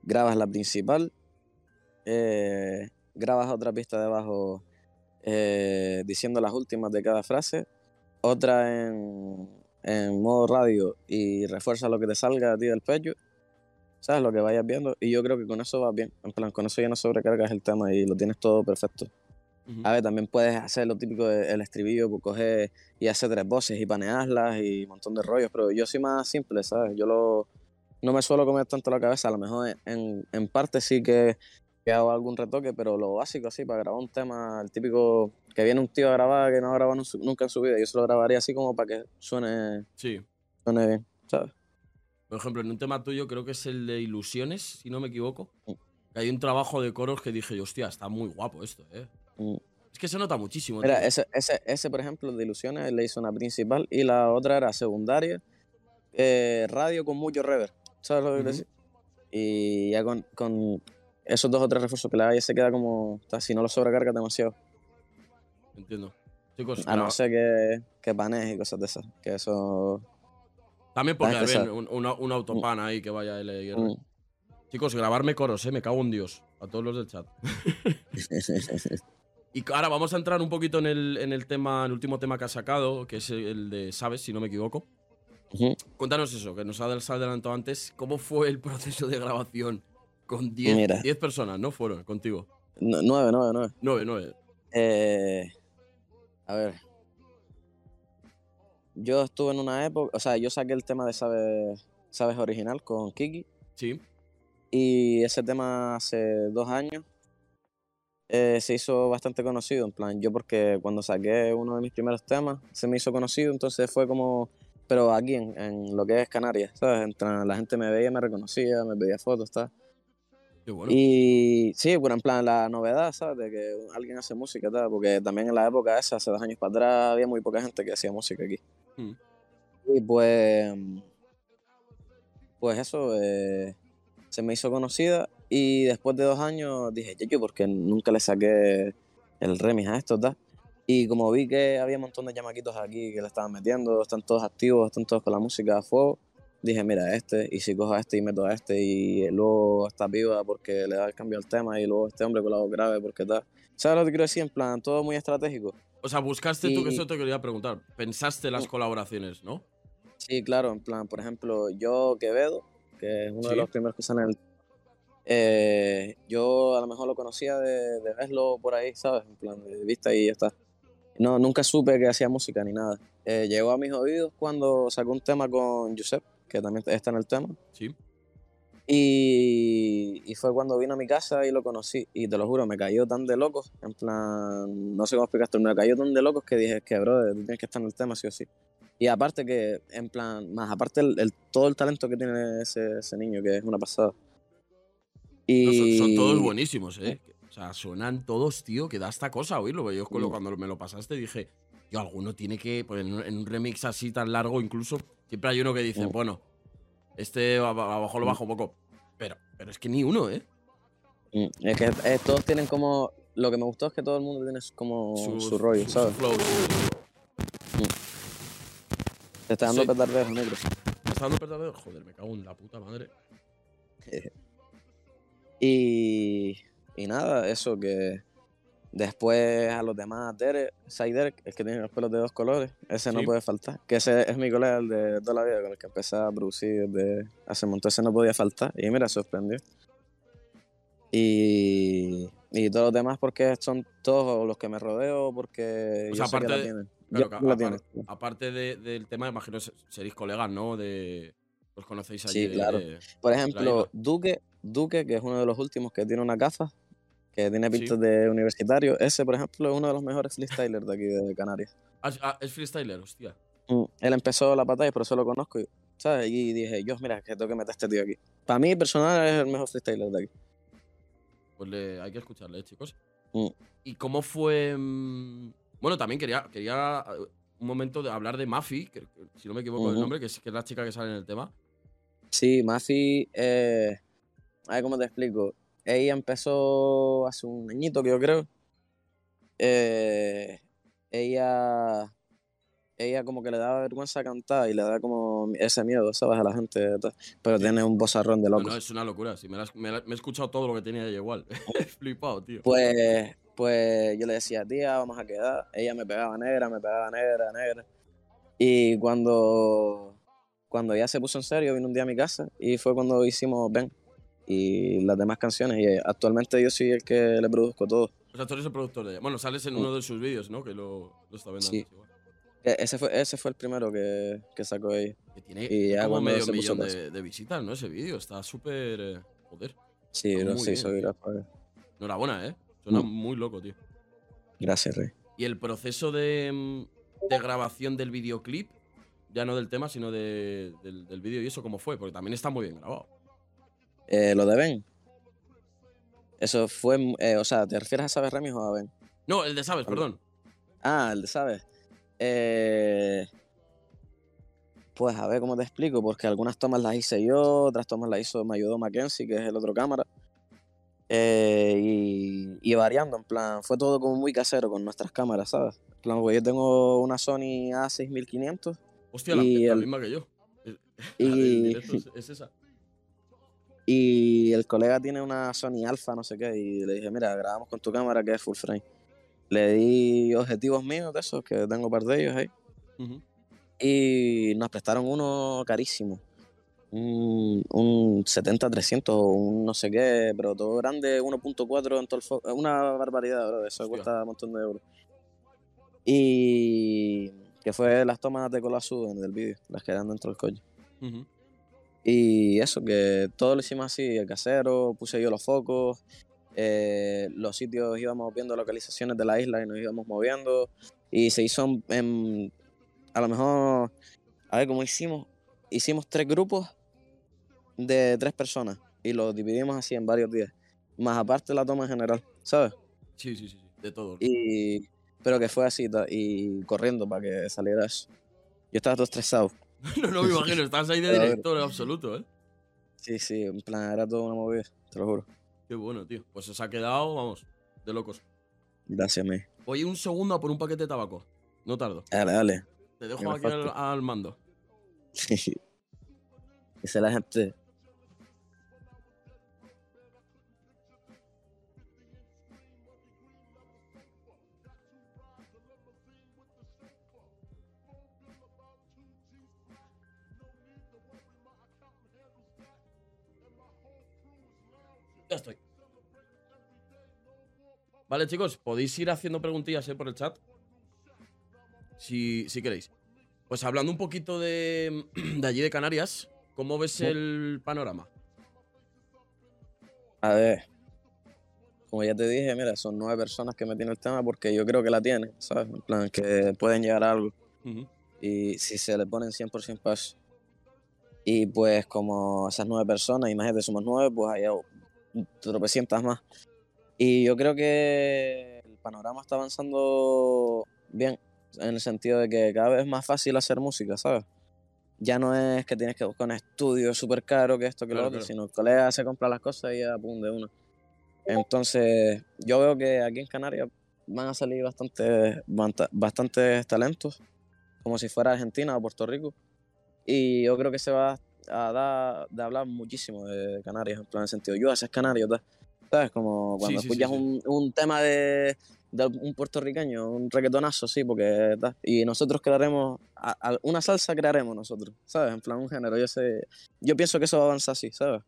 grabas la principal, eh, grabas otra pista debajo eh, diciendo las últimas de cada frase, otra en, en modo radio y refuerza lo que te salga a ti del pecho, ¿sabes? Lo que vayas viendo y yo creo que con eso va bien, en plan, con eso ya no sobrecargas el tema y lo tienes todo perfecto. Ujú. A ver, también puedes hacer lo típico del estribillo, pues coger y hacer tres voces y panearlas y un montón de rollos, pero yo soy más simple, ¿sabes? Yo lo, no me suelo comer tanto la cabeza, a lo mejor en, en parte sí que, que hago algún retoque, pero lo básico así, para grabar un tema, el típico que viene un tío a grabar que no ha grabado nu- nunca en su vida, yo se lo grabaría así como para que suene, Sí. suene bien, ¿sabes? Por ejemplo, en un tema tuyo creo que es el de ilusiones, si no me equivoco. Que hay un trabajo de coros que dije, hostia, está muy guapo esto, ¿eh? Mm. Es que se nota muchísimo. Mira, ese, ese, ese, por ejemplo, de ilusiones, le hizo una principal y la otra era secundaria, eh, radio con mucho reverb, ¿sabes lo que quiero Ujú. decir? Y ya con, con esos dos o tres refuerzos que le da, ya se queda como, si no lo sobrecarga demasiado. Entiendo. Chicos, A no graba- ser que, que panes y cosas de esas, que eso... también puede Ah, que haber un, una- un autopan ahí que vaya L mm. Chicos, grabarme coros, ¿eh? Me cago en Dios. A todos los del chat. Y ahora vamos a entrar un poquito en el, en el tema, el último tema que has sacado, que es el de Sabes, si no me equivoco. Cuéntanos eso, que nos has adelantado antes. ¿Cómo fue el proceso de grabación con 10 Mira. 10 personas, no? Fueron contigo. No- nueve, nueve, nueve. 9, 9. Eh, a ver. Yo estuve en una época, o sea, yo saqué el tema de Sabes, Sabes original con Kiki. Sí. Y ese tema hace dos años eh, se hizo bastante conocido. En plan, yo porque cuando saqué uno de mis primeros temas se me hizo conocido, entonces fue como. Pero aquí en, en lo que es Canarias, ¿sabes? La gente me veía, me reconocía, me pedía fotos, tal. Bueno. Y sí, bueno, en plan, la novedad, ¿sabes? De que alguien hace música, tal. Porque también en la época esa, hace dos años para atrás, había muy poca gente que hacía música aquí. Y pues. Pues eso, eh, se me hizo conocida. Y después de dos años dije, yo, porque nunca le saqué el remix a esto, tal. Y como vi que había un montón de llamaquitos aquí que le estaban metiendo, están todos activos, están todos con la música a fuego, dije, mira, este, y si cojo a este y meto a este, y luego está viva porque le da el cambio al tema, y luego este hombre con la voz grave porque tal. ¿Sabes lo que quiero decir? En plan, todo muy estratégico. O sea, buscaste tú, que y- eso te quería preguntar. Pensaste las Mm. colaboraciones, ¿no? Sí, claro, en plan, por ejemplo, yo Quevedo, que es uno Sí. de los primeros que sale en el... eh, yo a lo mejor lo conocía de, de verlo por ahí, ¿sabes? En plan, de vista y ya está. No, nunca supe que hacía música ni nada. Eh, llegó a mis oídos cuando sacó un tema con Giuseppe, que también está en el tema. Sí. Y, y fue cuando vino a mi casa y lo conocí. Y te lo juro, me cayó tan de locos. En plan, no sé cómo explicarte, me cayó tan de locos que dije, que bro, tú tienes que estar en el tema sí o sí. Y aparte que, en plan, más aparte el, el- todo el talento que tiene ese, ese niño, que es una pasada. No, Y son, son todos buenísimos, ¿eh? O sea, suenan todos, tío, que da esta cosa oírlo. Yo lo- Mm. cuando me lo pasaste dije, yo, alguno tiene que. Pues en, un- remix así tan largo, incluso, siempre hay uno que dice, Mm. bueno, este a, a lo Mm. bajo un poco. Pero, pero es que ni uno, ¿eh? Mm, Es que eh, todos tienen como. Lo que me gustó es que todo el mundo tiene como su, rollo, su- ¿sabes? su flow. Te está dando Sí. petardeo, negro. ¿Me está dando petardeo? Joder, me cago en la puta madre. Y, y nada, eso que después a los demás, Derek, Sai Derek, el que tiene los pelos de dos colores, ese no puede faltar. Que ese es mi colega, el de toda la vida, con el que empecé a producir desde hace un montón, ese no podía faltar. Y mira, sorprendió. Y, y todos los demás porque son todos los que me rodeo, porque O yo sea, sé que aparte la de- tienen. Claro, Yo- que la apar- tienen. aparte de- del tema, imagino seréis colegas, ¿no? De. Os conocéis allí. Sí, claro. de- Por ejemplo, Duque, Duque, que es uno de los últimos que tiene una gafa, que tiene Sí. pintas de universitario, ese, por ejemplo, es uno de los mejores freestylers de aquí de Canarias. Ah, ah, es freestyler, hostia. Mm, Él empezó la batalla, por eso lo conozco, ¿sabes? Y dije, yo, mira, que tengo que meter a este tío aquí. Para mí, personal, es el mejor freestyler de aquí. Pues le, hay que escucharle, chicos. Mm. ¿Y cómo fue...? mm, Bueno, también quería, quería eh, un momento de hablar de Mafi, que, que, si no me equivoco el nombre, que es, que es la chica que sale en el tema. Sí, Mafi, eh, a ver cómo te explico. Ella empezó hace un añito que yo creo. Eh, ella, ella como que le daba vergüenza cantar y le da como ese miedo, ¿sabes? A la gente, pero tiene un bozarrón de No, loco. no, es una locura. Sí, me, la- me la- me he escuchado todo lo que tenía ella igual. He flipado, tío. Pues, pues yo le decía, tía, vamos a quedar. Ella me pegaba negra, me pegaba negra, negra. Y cuando, cuando ya se puso en serio, vino un día a mi casa y fue cuando hicimos Ven y las demás canciones. Y actualmente yo soy el que le produzco todo. O sea, tú eres el productor de ella. Bueno, sales en uno de sus vídeos, ¿no? Que lo, lo está viendo Sí. E- Ese fue, ese fue el primero que, que sacó ella. Que tiene Y ya como medio se millón más. de, de visitas, ¿no? Ese vídeo. Está súper... eh, joder. Sí, soy tío. gracias. Enhorabuena, ¿eh? Suena Mm. muy loco, tío. Gracias, Rey. Y el proceso de, mm, de grabación del videoclip, ya no del tema, sino de- del, del vídeo y eso, ¿cómo fue? Porque también está muy bien grabado. Eh, lo de Ben. Eso fue, eh, o sea, ¿te refieres a Sabes Remis o a Ben? No, el de Sabes, Vale. perdón. Ah, el de Sabes. Eh, pues a ver cómo te explico, porque algunas tomas las hice yo, otras tomas las hizo, me ayudó Mackenzie, que es el otro cámara. Eh, y, y variando, en plan, fue todo como muy casero con nuestras cámaras, ¿sabes? En plan, porque yo tengo una Sony A6500 Hostia, la, Y la el- misma que yo. Y- es esa. Y el colega tiene una Sony Alpha, no sé qué, y le dije, mira, grabamos con tu cámara que es full frame. Le di objetivos míos de esos, que tengo un par de ellos ahí. Ujú. Y nos prestaron uno carísimo. Un, un 70-300 o un no sé qué, pero todo grande, 1.4 en todo el fo- Una barbaridad, bro. Eso Hostia. cuesta un montón de euros. Y que fue las tomas de Cola Sud del vídeo, las que eran dentro del coche. Ujú. Y eso, que todo lo hicimos así, el casero, puse yo los focos, eh, los sitios íbamos viendo localizaciones de la isla y nos íbamos moviendo. Y se hizo en, a lo mejor, a ver cómo hicimos, hicimos tres grupos de tres personas y los dividimos así en varios días, más aparte la toma en general, ¿sabes? Sí, sí, sí, de todo. Y, pero que fue así y corriendo para que saliera eso. Yo estaba todo estresado. no, no me imagino, estás ahí de director en absoluto, ¿eh? Sí, sí, en plan, era toda una movida, te lo juro. Qué bueno, tío. Pues se ha quedado, vamos, de locos. Gracias, me. Oye, un segundo a por un paquete de tabaco. No tardo. Dale, dale. Te dejo aquí al, falta. al mando. Dice la gente. Ya estoy. Vale, chicos, podéis ir haciendo preguntillas ¿eh? por el chat. Si, si queréis. Pues hablando un poquito de, de allí de Canarias, ¿cómo ves el panorama? A ver. Como ya te dije, mira, son nueve personas que me tienen el tema porque yo creo que la tienen, ¿sabes? En plan, que pueden llegar a algo. Y si se le ponen 100% paso. Y pues como esas nueve personas, imagínate, somos nueve, pues hay tropecientas más. Y yo creo que el panorama está avanzando bien, en el sentido de que cada vez es más fácil hacer música, ¿sabes? Ya no es que tienes que buscar un estudio súper caro, que esto, que Claro, lo otro, claro. sino el colega se compra las cosas y ya, pum, de uno. Entonces, yo veo que aquí en Canarias van a salir bastantes, bastantes talentos, como si fuera Argentina o Puerto Rico. Y yo creo que se va a dar de hablar muchísimo de Canarias, en plan, sentido, yo, ese es Canario, tal. ¿sabes? Como cuando sí, sí, escuchas sí. Un, un tema de, de un puertorriqueño, un reggaetonazo, sí, porque. Y nosotros crearemos, a- a- una salsa crearemos nosotros, ¿sabes? En plan, un género, yo sé, yo pienso que eso va a avanzar así, ¿sabes?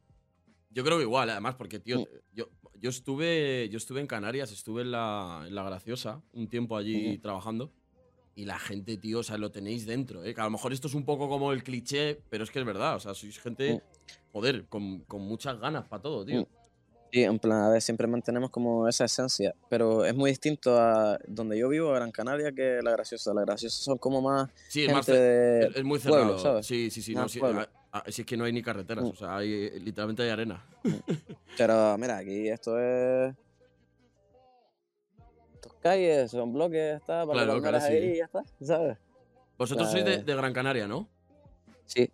Yo creo que igual, además, porque, tío, Mm. yo, yo, estuve, yo estuve en Canarias, estuve en la, en la Graciosa, un tiempo allí trabajando. Y la gente, tío, o sea, lo tenéis dentro, ¿eh? Que a lo mejor esto es un poco como el cliché, pero es que es verdad. O sea, sois gente, Mm. joder, con, con muchas ganas para todo, tío. Mm. Sí, en plan, a ver, siempre mantenemos como esa esencia, pero es muy distinto a donde yo vivo, a Gran Canaria, que La Graciosa. La Graciosa son como más Sí, es, más gente de es- muy pueblo, cerrado. ¿sabes? Sí, sí, sí. No, sí, pueblo. a- a- si es que no hay ni carreteras, Mm. o sea, hay, literalmente hay arena. Pero mira, aquí esto es. Calles, son bloques, está, para Claro, que claro, ahí y ya está, ¿sabes? Vosotros sois de, de Gran Canaria, ¿no? Sí,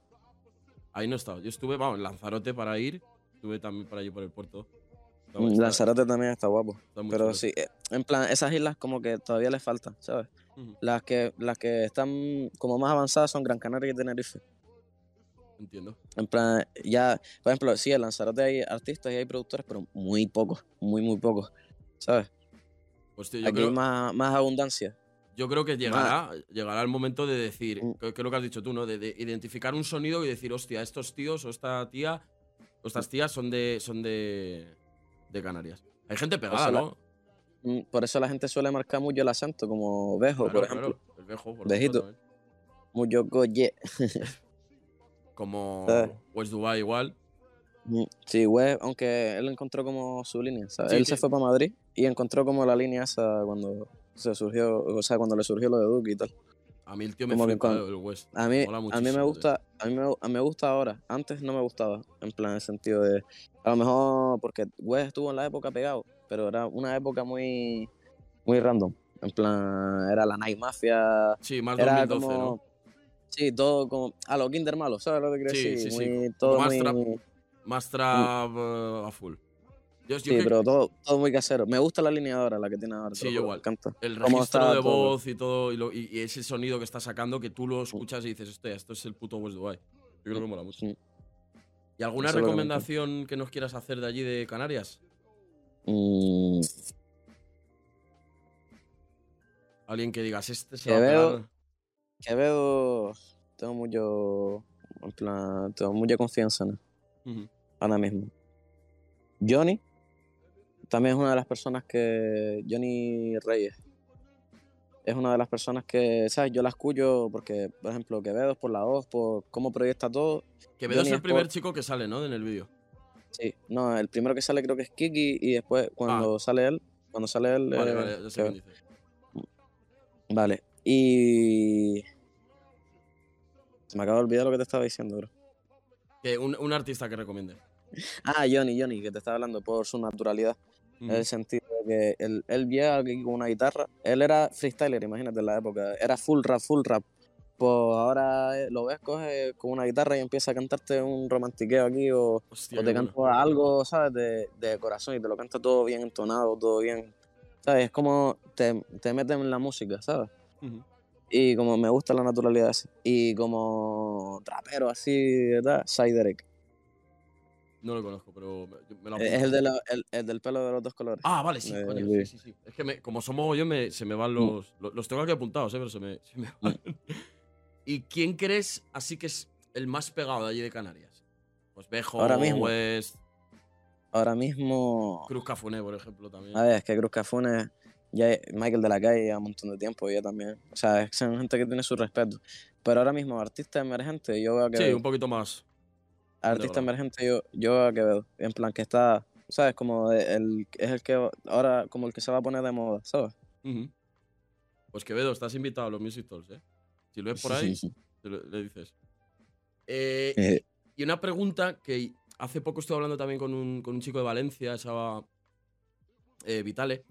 Ahí no he estado. Yo estuve, vamos, en Lanzarote para ir. Estuve también por allí por el puerto. Mm, Lanzarote también está guapo. está Pero chulo. sí, eh, en plan, esas islas como que todavía les faltan, ¿sabes? Las que, las que están como más avanzadas son Gran Canaria y Tenerife. Entiendo. En plan, ya, por ejemplo, sí, en Lanzarote hay artistas y hay productores, pero muy pocos, muy, muy pocos, ¿sabes? Yo Aquí creo, hay más, más abundancia. yo creo que llegará, llegará el momento de decir, Mm. que, que lo que has dicho tú, ¿no? De, de identificar un sonido y decir, hostia, estos tíos o esta tía o estas tías son de, son de, de Canarias. Hay gente pegada, la- ¿no? Mm, Por eso la gente suele marcar mucho el acento, como Bejo, Claro, por ejemplo. claro, El Bejo, por Bejito. también. Mucho goye. Como Eh. West Dubai igual. Sí, güey, aunque él encontró como su línea, ¿sabes? Sí, él sí. se fue para Madrid y encontró como la línea esa cuando se surgió, o sea, cuando le surgió lo de Duke y tal. A mí el tío me flipa el West. A mí, a me tío. gusta, a mí me, a mí me gusta ahora. Antes no me gustaba, en plan, en el sentido de, a lo mejor porque West estuvo en la época pegado, pero era una época muy, muy random. En plan, era la Night Mafia, Sí, más era 2012, como, ¿no? sí, todo como, a lo Kinder malo, ¿sabes lo que quiero Sí, decir? sí, sí, Muy- todo muy, Más trap eh, a full. Yo, yo sí, que pero todo, todo muy casero. Me gusta la línea ahora, la que tiene ahora. Sí, yo igual. El registro de todo. voz y todo, y, lo- y- y ese sonido que está sacando, que tú lo escuchas y dices, hostia, esto es el puto West Dubai. Yo creo que mola mucho. Sí. ¿Y alguna Eso que recomendación que nos quieras hacer de allí de Canarias? Mm, Alguien que digas, este se va a Quevedo. pegar. Quevedo, tengo mucho, en plan, tengo mucha confianza en él, Ujú. Ahora mismo. Johnny, también es una de las personas que, Johnny Reyes, es una de las personas que, ¿sabes? Yo la escucho porque, por ejemplo, Quevedo es por la voz, por cómo proyecta todo. Quevedo es Johnny el primer chico que sale, ¿no? En el vídeo. Sí, no, el primero que sale creo que es Kiki y después cuando sale él, cuando sale él... Ah. Vale, eh, vale, ya sé quién dices. Vale, y... Se me acaba de olvidar lo que te estaba diciendo, bro. Que un, un artista que recomiende. Ah, Johnny, Johnny, que te estaba hablando por su naturalidad, Ujú. en el sentido de que él, él llega aquí con una guitarra, él era freestyler, imagínate en la época, era full rap, full rap. Pues ahora eh, lo ves, coge con una guitarra y empieza a cantarte un romantiqueo aquí o, Hostia, o te bueno. canta algo, ¿sabes? De, de corazón y te lo canta todo bien entonado, todo bien. ¿Sabes? Es como te, te meten en la música, ¿sabes? Ujú. Y como me gusta la naturalidad esa. Y como trapero así, ¿verdad? Sai Derek. No lo conozco, pero me, lo Es el, de la- el, el del pelo de los dos colores. Ah, vale, sí, del coño, sí, sí, sí. Es que me- como somos yo, me, se me van los. lo- Los, tengo aquí apuntados, ¿eh? Pero se me, se me van. ¿Y quién crees así que es el más pegado de allí de Canarias? Pues Bejo, Ahora mismo. West, Ahora mismo. Cruz Cafuné, por ejemplo, también. A ver, es que Cruz Cafunes, ya Michael de la calle ya un montón de tiempo, ya también. O sea, es- son gente que tiene su respeto. Pero ahora mismo, artista emergente, yo veo a sí, un poquito más. Artista emergente, yo, yo a Quevedo. En plan, que está, ¿sabes? Como el, es el que ahora, como el que se va a poner de moda, ¿sabes? Ujú. Pues Quevedo, estás invitado a los Music Talks, ¿eh? Si lo ves por ahí, lo- le dices. Eh, Eh, Y una pregunta que hace poco estuve hablando también con un, con un chico de Valencia, estaba eh, Vitale.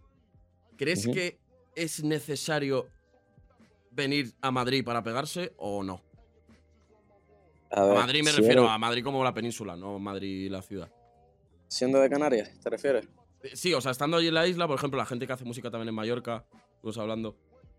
¿Crees que es necesario venir a Madrid para pegarse o no? A Madrid me si refiero eres- a Madrid como la península, no Madrid la ciudad. Siendo de Canarias, ¿te refieres? Eh, Sí, o sea, estando allí en la isla, por ejemplo, la gente que hace música también en Mallorca, estuvimos hablando.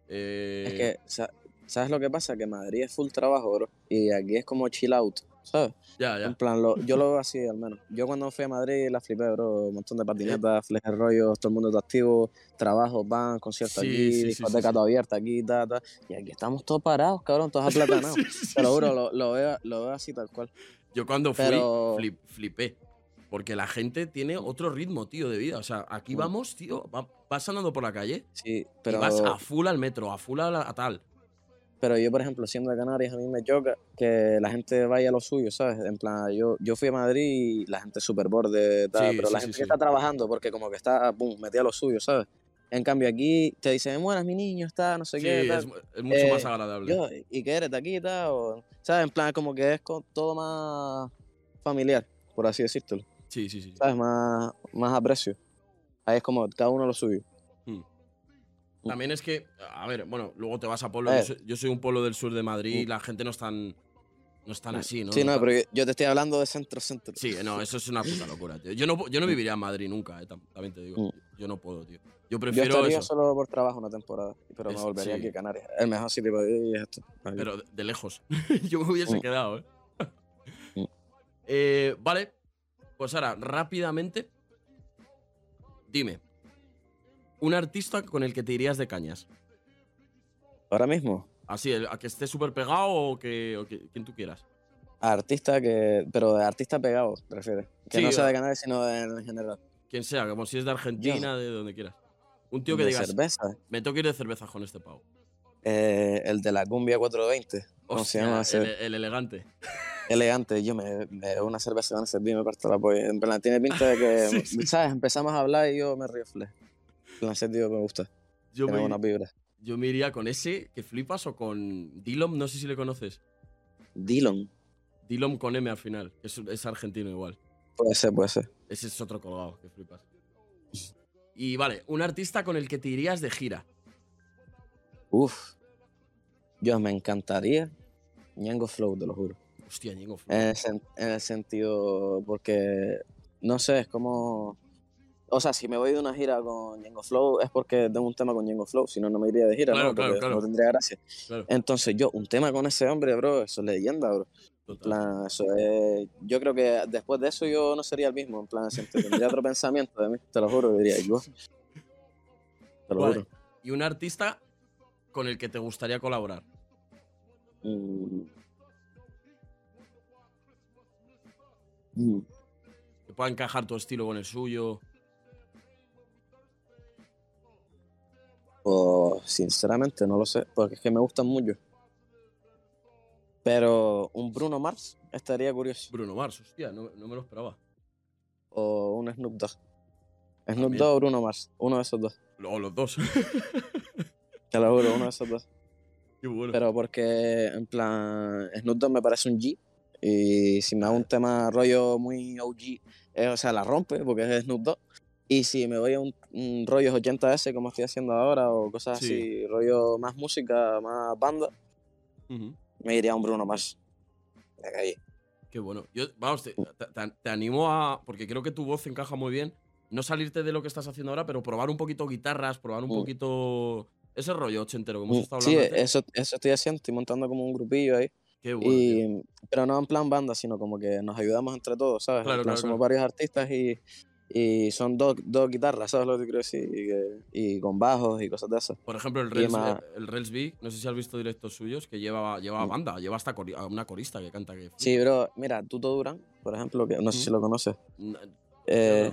eh, Es que, sa- ¿sabes lo que pasa? Que Madrid es full trabajo, bro. Y aquí es como chill out, ¿sabes? Ya, En ya. plan, lo- yo lo veo así al menos. Yo cuando fui a Madrid la flipé, bro. Un montón de patinetas, flejes rollos, todo el mundo está activo, trabajo, van, conciertos Sí, aquí, sí, discoteca sí. todo abierta aquí, ta, ta. Y aquí estamos todos parados, cabrón, todos aplatanados. Sí, Te lo lo, veo, lo veo así tal cual. Yo cuando fui, Pero- flip- flipé. Porque la gente tiene otro ritmo, tío, de vida. O sea, aquí Mm. vamos, tío, va- vas andando por la calle Sí, y pero, vas a full al metro, a full a, la- a tal. Pero yo, por ejemplo, siendo de Canarias, a mí me choca que la gente vaya a lo suyo, ¿sabes? En plan, yo, yo fui a Madrid y la gente súper borde, tal, Sí, pero sí, la gente sí. que está trabajando porque como que está, pum, metida a lo suyo, ¿sabes? En cambio aquí te dicen, buenas, mi niño, está, no sé qué, tal. es, es mucho Eh, más agradable. Yo, ¿y qué eres de aquí tal? O, ¿Sabes? En plan, como que es co- todo más familiar, por así decirlo. Sí, sí, sí. ¿Sabes? Más, más aprecio. Ahí es como cada uno lo suyo. También es que, a ver, bueno, luego te vas a pueblo. Eh. Yo, soy, yo soy un pueblo del sur de Madrid y la gente no es tan, no es tan así, ¿no? Sí, no, pero yo- yo te estoy hablando de centro-centro. Sí, no, eso es una puta locura, tío. Yo no, yo no viviría en Madrid nunca, eh, tam- también te digo. Mm. Yo no puedo, tío. Yo Yo prefiero estaría eso, solo por trabajo una temporada, pero Es- me volvería sí. aquí a Canarias. El mejor sitio para vivir es esto. pero de, de lejos. yo me hubiese Mm. quedado, ¿eh? Mm. Eh, Vale, pues ahora, rápidamente, dime, un artista con el que te irías de cañas. Ahora mismo, Así, el- a que esté súper pegado o que, o que- quien tú quieras. artista que. Pero de artista pegado, te refieres. Que Sí, no sea de Canarias, sino de- en general. Quien sea, como si es de Argentina, de donde quieras. Un tío que de digas, cerveza. me tengo que ir de cerveza con este pavo. Eh, el de la cumbia 420. ¿Cómo se llama? el, ese? el elegante. Elegante. Yo me, me una cerveza con ese me parto la polla. En plan, tiene pinta de que, Sí, sí. ¿sabes? Empezamos a hablar y yo me rifle. En ese tío me gusta. Yo Tiene me, buenas vibras. yo me iría con ese, que flipas, o con Dillom, no sé si le conoces. Dillon. Dillom con M al final, es, es argentino igual. Puede ser, puede ser. Ese es otro colgado, que flipas. Y vale, un artista con el que te irías de gira. Uf. Yo me encantaría. Ñengo Flow, te lo juro. Hostia, Ñengo Flow. En el, sen- en el sentido, porque, no sé, es como... O sea, si me voy de una gira con Ñengo Flow es porque tengo un tema con Ñengo Flow, si no, no me iría de gira, Claro, ¿no? claro, Porque claro. no tendría gracia. Entonces yo, un tema con ese hombre, bro, eso es leyenda, bro. En plan, eso es... Yo creo que después de eso yo no sería el mismo, en plan, tendría otro pensamiento de mí, te lo juro, diría yo. Te lo Vale, juro. Y un artista con el que te gustaría colaborar. Mm. Mm. Que pueda encajar tu estilo con el suyo. Pues sinceramente no lo sé, porque es que me gustan mucho. Pero un Bruno Mars estaría curioso. Bruno Mars, hostia, no, no me lo esperaba. O un Snoop Dogg. Snoop También. Dogg o Bruno Mars. Uno de esos dos. O los dos. Te lo juro, uno de esos dos. Qué bueno. Pero porque, en plan, Snoop Dogg me parece un G. Y si me hago un tema rollo muy OG, eh, o sea, la rompe porque es Snoop Dogg. Y si me voy a un, un rollo 80S como estoy haciendo ahora o cosas Sí. así, rollo más música, más banda, Ujú. me iría a un Bruno Mars. De calle. Qué bueno. Yo, vamos, te, te- te- animo a. Porque creo que tu voz encaja muy bien. No salirte de lo que estás haciendo ahora, pero probar un poquito guitarras, probar un Mm. poquito. Ese rollo ochentero que hemos Mm, estado Sí, hablando. antes. eso, eso estoy haciendo, estoy montando como un grupillo ahí. Qué bueno. y, pero no en plan banda, sino como que nos ayudamos entre todos, ¿sabes? En Claro, plan, claro, somos claro. varios artistas y, y son dos, dos guitarras, ¿sabes lo que quiero decir? Y, y con bajos y cosas de esas. Por ejemplo, el Rels, más- el Rels B, no sé si has visto directos suyos, que lleva, lleva Mm. banda, lleva hasta cori- una corista que canta que. Sí, bro, mira, Tuto Durán, por ejemplo, que no sé si Mm. lo conoces. Eh,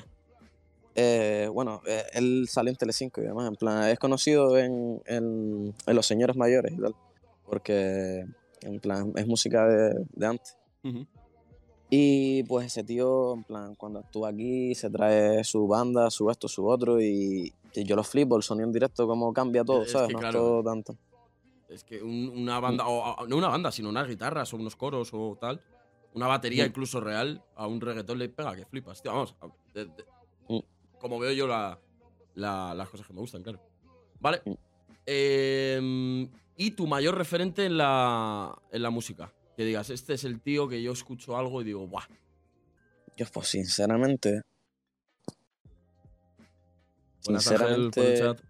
eh, bueno, eh, él salió en Telecinco y demás, en plan, es conocido en, en, en Los Señores Mayores y tal, porque en plan, es música de, de antes. Ujú. Y pues ese tío, en plan, cuando actúa aquí, se trae su banda, su esto, su otro, y, y yo lo flipo, el sonido en directo, cómo cambia todo, Es ¿sabes? que no claro. es todo tanto. Es que un- una banda, o, no una banda, sino unas guitarras o unos coros o tal. Una batería Mm. incluso real a un reggaetón le pega que flipas. Tío, vamos, a- de- de- Mm. como veo yo la- la- las cosas que me gustan, claro. Vale. Mm. Em, ¿Y tu mayor referente en la, en la música? Que digas, este es el tío que yo escucho algo y digo, ¡buah! Yo, pues sinceramente, Buenas, Ángel, por el Sinceramente, chat.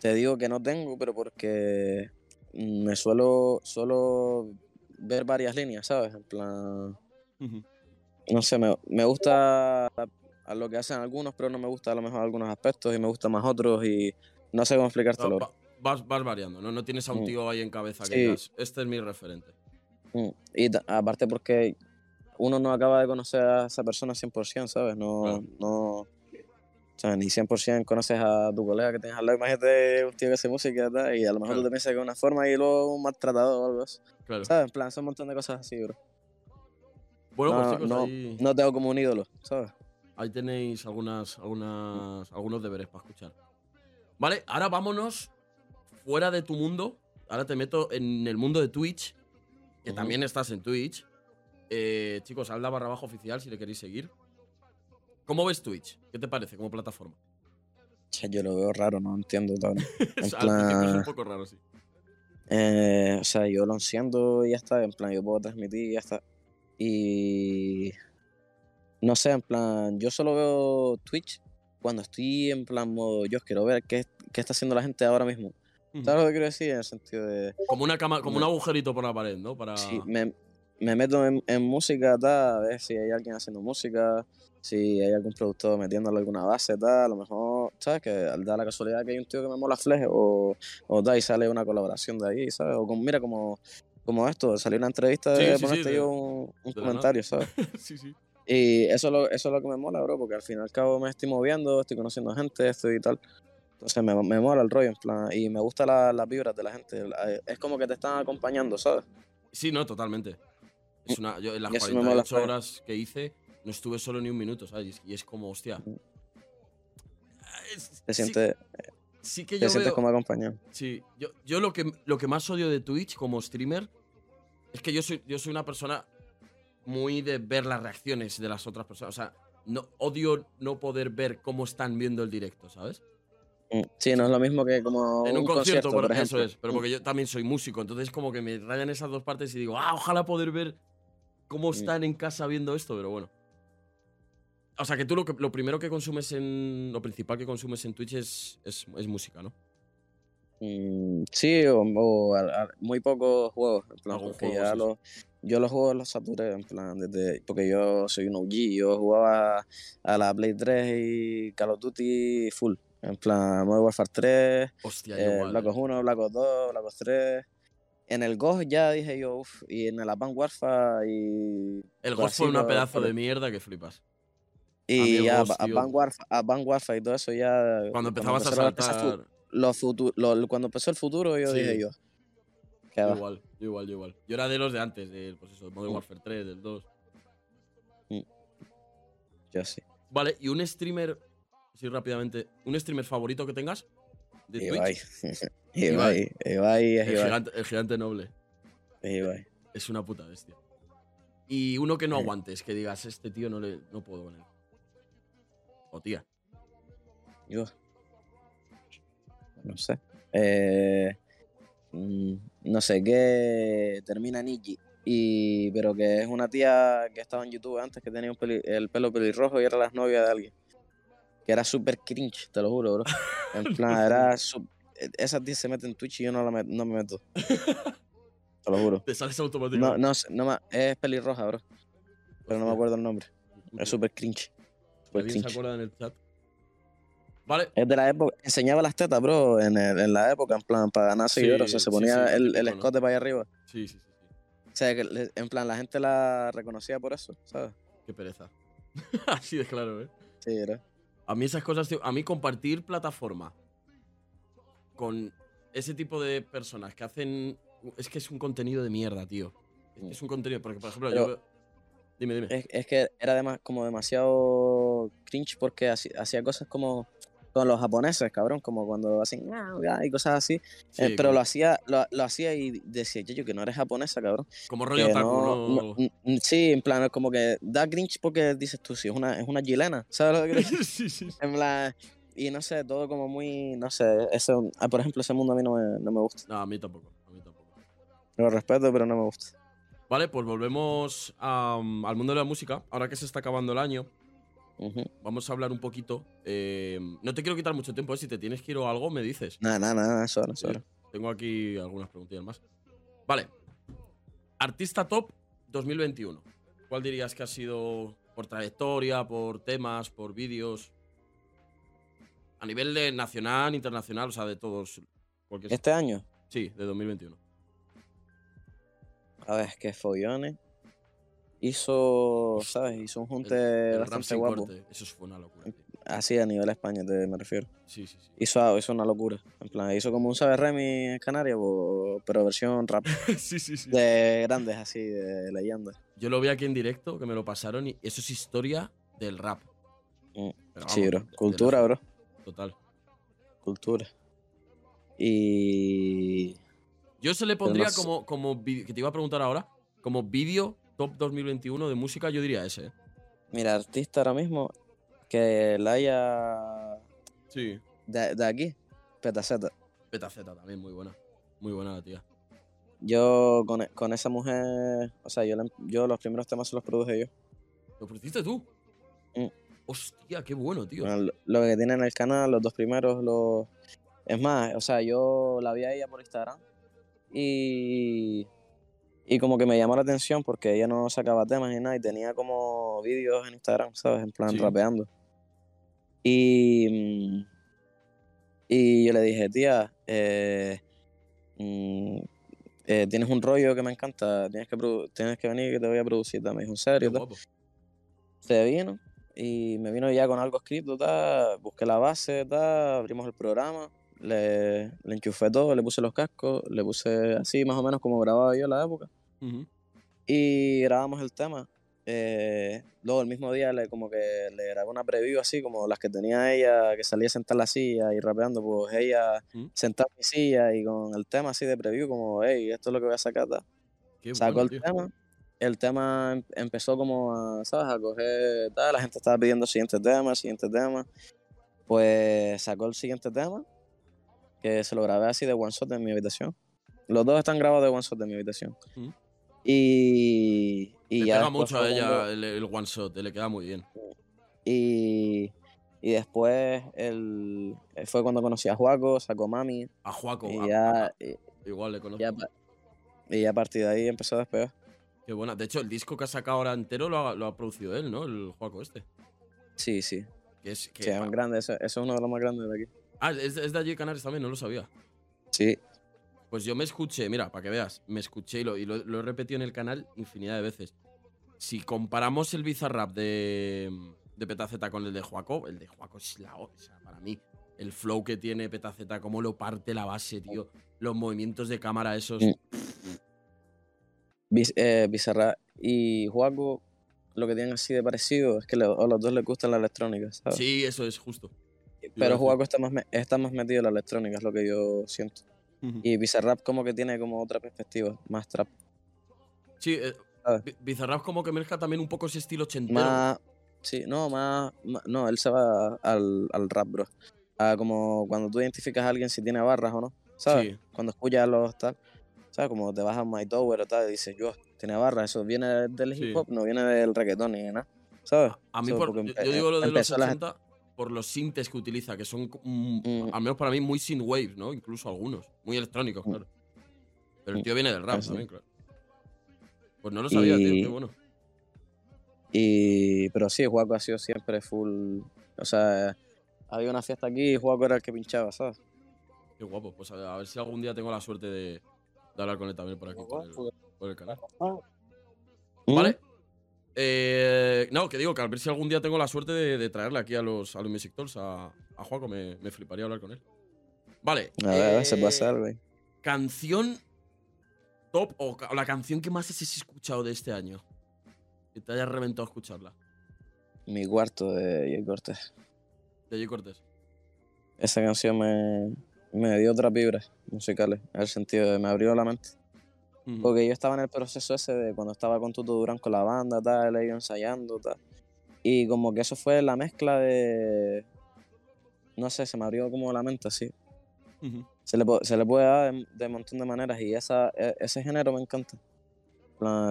te digo que no tengo, pero porque me suelo, suelo ver varias líneas, ¿sabes? En plan, no sé, me, me gusta a lo que hacen algunos, pero no me gusta a lo mejor algunos aspectos y me gustan más otros y no sé cómo explicártelo. Va- vas, vas variando, ¿no? No tienes a un Mm. tío ahí en cabeza que digas, este es mi referente. Mm, Y aparte porque uno no acaba de conocer a esa persona 100%, ¿sabes? No, no, o sea, ni 100% conoces a tu colega que tienes al lado. Imagínate un tío que hace música y tal, y a lo mejor Claro. tú te piensas que es una forma y luego un maltratador o algo así. Claro. ¿Sabes? En plan, son un montón de cosas así, bro. Bueno, pues no, chicos, no, ahí, no tengo como un ídolo, ¿sabes? ahí tenéis algunas, algunas, algunos deberes para escuchar. Vale, ahora vámonos fuera de tu mundo. Ahora te meto en el mundo de Twitch, que también estás en Twitch. Eh, chicos, Alda barra baja oficial si le queréis seguir. ¿Cómo ves Twitch? ¿Qué te parece como plataforma? Che, yo lo veo raro, no entiendo Es- al principio es un poco raro, sí. eh, o sea, yo lo enciendo y ya está, en plan, yo puedo transmitir y ya está. Y no sé, en plan, yo solo veo Twitch cuando estoy en plan modo, yo quiero ver qué, qué está haciendo la gente ahora mismo. ¿Sabes lo que quiero decir? En el sentido de, Como una cama, como un agujerito por la pared, ¿no? Para. si me, me meto en, en música, tal, a ver si hay alguien haciendo música, si hay algún productor metiéndole alguna base, tal, a lo mejor, ¿sabes? Que da la casualidad que hay un tío que me mola fleje o, o da y sale una colaboración de ahí, ¿sabes? O como, mira, como, como esto, salió una entrevista Sí, de sí, sí, ponerte de- yo un, un de la comentario, ¿sabes? sí, sí. Y eso es, lo, eso es lo que me mola, bro, porque al fin y al cabo me estoy moviendo, estoy conociendo gente, estoy y tal. Entonces me, me mola el rollo, en plan, y me gusta la- las vibras de la gente. la- Es como que te están acompañando, ¿sabes? Sí, no, totalmente. Es una, yo en las Y eso me mola, 48 joder. horas que hice no estuve solo ni un minuto, ¿sabes? Y es, como, hostia. Es- Te sí- sientes, Sí, que te yo sientes veo- como acompañado. Sí, yo, yo lo, que, lo que más odio de Twitch como streamer es que yo soy, yo soy una persona muy de ver las reacciones de las otras personas. O sea, no, odio no poder ver cómo están viendo el directo, ¿sabes? Mm, Sí, no es lo mismo que como en un, concierto, por, ejemplo. eso es. Pero Mm, porque yo también soy músico, entonces como que me rayan esas dos partes y digo, ah, ojalá poder ver cómo Mm. están en casa viendo esto, pero bueno. O sea, que tú lo, que, lo primero que consumes en. Lo principal que consumes en Twitch es, es, es música, ¿no? mm, sí, o, o a- a- muy pocos juegos, en plan, porque juego, ya sí, sí. los, yo los juegos los saturé, en plan, desde, porque yo soy un OG, yo jugaba a la Play 3 y Call of Duty full, en plan, Modern Warfare 3, Hostia, eh. Black eh. Ops 1, Black Ops 2, Black Ops 3. En el GOG ya dije yo, uff, y en el Advanced Warfare y... El pues Ghost fue una pues, pedazo de mierda que flipas. Y A ya, Ghost. Advanced Warfare, Advanced Warfare y todo eso ya... Cuando empezabas a empezar fu- saltar. los futu- lo- cuando empezó el futuro, yo Sí. dije yo. Va. Igual, yo igual, yo igual. Yo era de los de antes, del pues eso, Modern Mm. Warfare 3, del 2. Yo sí. Vale, y un streamer, así rápidamente, un streamer favorito que tengas de Twitch. Ibai. Ibai. Ibai es El Ibai. gigante, el gigante noble. Ibai. Es una puta bestia. Y uno que no Eh. aguantes, que digas, este tío no, le, no puedo con él. O tía. Yo. No sé. Eh, mm, no sé qué termina Nikki. Y, pero que es una tía que estaba en YouTube antes que tenía un peli- el pelo pelirrojo y era la novia de alguien. Que era súper cringe, te lo juro, bro. En plan, era. su- Esa tía se mete en Twitch y yo no, la met- no me meto. Te lo juro. Te sales No, automáticamente. no, sé, no ma- es pelirroja, bro. Pero no me acuerdo el nombre. Es súper cringe. Súper ¿Alguien se cringe. acuerda en el chat? Vale. Es de la época, enseñaba las tetas, bro, en, el- en la época, en plan, para ganar Sí, seguidores. O sea, se sí, ponía sí, el, el ¿no? escote para allá arriba. Sí, sí, sí, sí. O sea, que en plan, la gente la reconocía por eso, ¿sabes? Qué pereza. Así de claro, ¿eh? Sí, era. A mí esas cosas, a mí compartir plataforma con ese tipo de personas que hacen... Es que es un contenido de mierda, tío. Es un contenido... Porque, por ejemplo, Pero- yo... Dime, dime. Es, es que era además como demasiado cringe porque haci- hacía cosas como con los japoneses, cabrón, como cuando hacen "Miau, ya", y cosas así. Sí, Eh, pero como, lo hacía, lo, lo hacía y decía, yo que no eres japonesa, cabrón. como rollo que otaku, no, ¿no? sí, en plan, es como que da cringe porque dices tú, sí, es una, es una chilena, ¿sabes lo que decir? sí, sí, sí. En plan, y no sé, todo como muy, no sé, eso, ah, por ejemplo, ese mundo a mí no me, no me gusta. No, a mí tampoco. A mí tampoco. Lo respeto, pero no me gusta. Vale, pues volvemos a, al mundo de la música. Ahora que se está acabando el año, Vamos a hablar un poquito. eh, no te quiero quitar mucho tiempo, ¿eh? si te tienes que ir o algo, me dices. Nada, nada, nada, Sí, eso. Tengo aquí algunas preguntillas más. Vale. Artista top 2021. ¿Cuál dirías que ha sido por trayectoria, por temas, por vídeos? A nivel de nacional, internacional, o sea, de todos. Cualquier... Este año, Sí, de 2021. a ver, que Follones hizo, ¿sabes? Hizo un junte El rap bastante guapo. corte, Eso fue una locura. tío. Así a nivel España, te, me refiero. Sí, sí, sí. Hizo, hizo una locura. En plan, hizo como un Sabe Remy en Canarias, pero versión rap. sí, sí, sí. De grandes, así, de leyendas. Yo lo vi aquí en directo, que me lo pasaron, y eso es historia del rap. Mm, Sí, bro. de- de Cultura, bro. Total. Cultura. Y. Yo se le pondría no como, como que te iba a preguntar ahora, como vídeo top 2021 de música, yo diría ese. ¿eh? Mira, artista ahora mismo que la haya Sí. De, de aquí, Petaceta. Petaceta también, muy buena. Muy buena la tía. Yo con, e- con esa mujer, o sea, yo, le- yo los primeros temas se los produje yo. ¿Lo pusiste tú? Mm. Hostia, qué bueno, tío. Bueno, lo- lo que tiene en el canal, los dos primeros, los... Es más, o sea, yo la vi a ella por Instagram y... Y como que me llamó la atención porque ella no sacaba temas ni nada y tenía como vídeos en Instagram, ¿sabes? En plan Sí. rapeando. Y... mm, Y yo le dije, tía, eh, mm, eh, tienes un rollo que me encanta, tienes que, tienes que venir que te voy a producir. tal". Me dijo, ¿en serio? tal?". se vino y me vino ya con algo escrito, ta, busqué la base, ta, abrimos el programa, le, le enchufé todo, le puse los cascos, le puse así más o menos como grababa yo en la época Ujú. y grabamos el tema. Eh, luego el mismo día le como que le grabé una preview así como las que tenía ella, que salía sentada en la silla y rapeando, pues ella Mm. sentada en mi silla y con el tema así de preview como, hey, esto es lo que voy a sacar, ta". Qué Sacó bueno, el tío. tema. El tema em- empezó como a, ¿sabes? A coger tal. La gente estaba pidiendo siguiente tema, siguiente tema. Pues sacó el siguiente tema, que se lo grabé así de one shot en mi habitación. Los dos están grabados de one shot en mi habitación. Ujú. Y, y Le ya pega mucho a ella cuando- el, el one shot, le queda muy bien. y, y después el, fue cuando conocí a Juaco, sacó Mami. A Juaco, Y a- ya, a- y, igual le conozco. y ya a partir de ahí empezó a despegar. Qué buena. De hecho, el disco que ha sacado ahora entero lo ha, lo ha producido él, ¿no? El Juaco este. Sí, sí. Que es, que, Sí, es un grande. Eso, eso es uno de los más grandes de aquí. Ah, es, de- es de allí Canarias también, no lo sabía. Sí. Pues yo me escuché, mira, para que veas, me escuché y lo, y lo, lo he repetido en el canal infinidad de veces. Si comparamos el Bizarrap de, de Petaceta con el de Juaco, el de Juaco es la o- sea, para mí. El flow que tiene Petaceta, cómo lo parte la base, tío. Los movimientos de cámara esos. Mm. Biz- eh, Bizarrap y Juaco, lo que tienen así de parecido es que le- a los dos les gusta la electrónica, ¿sabes? Sí, eso es justo. Pero. Juaco está más, me- está más metido en la electrónica, es lo que yo siento. Y Bizarrap como que tiene como otra perspectiva, más trap. Sí, eh, Bizarrap como que mezcla también un poco ese estilo ochentero. Más, sí, no, más, más- no, él se va al, al rap, bro. A como cuando tú identificas a alguien si tiene barras o no, ¿sabes? Sí. Cuando escuchas los tal, ¿sabes? Como te vas a My Tower o tal y dices, yo, tiene barras, eso viene del hip hop, no viene del reggaetón ni de nada, ¿sabes? A mí, Eso por- yo, digo lo de los empezó la 80 por los sintes que utiliza, que son, mm, Mm. al menos para mí, muy synth waves, ¿no? Incluso algunos. Muy electrónicos, Mm. claro. Pero el tío viene del rap también, claro. Pues no lo sabía, tío, Y- qué bueno. Y, pero sí, Juaco ha sido siempre full. O sea, había una fiesta aquí y Juaco era el que pinchaba, ¿sabes? Qué guapo. Pues a ver, si algún día tengo la suerte de, de hablar con él también por aquí, por el, por el canal. ¿Mm? ¿Vale? Eh, no, que digo que a ver si algún día tengo la suerte de, de traerle aquí a los, a los Music a, a Juaco, me, me fliparía hablar con él. Vale. A ver, a ver, se puede eh, hacer, güey. Canción top o, la canción que más has escuchado de este año. Que te hayas reventado a escucharla. Mi cuarto de Jay Cortés. De Jay Cortés. Esa canción me, me dio otras vibras musicales, en el sentido de me abrió la mente. Ujú. Porque yo estaba en el proceso ese de cuando estaba con Tuto Durán con la banda, tal, ellos ensayando, tal. Y como que eso fue la mezcla de. No sé, se me abrió como la mente así. Ujú. Se le, se le puede dar de, de montón de maneras y esa, e- ese género me encanta.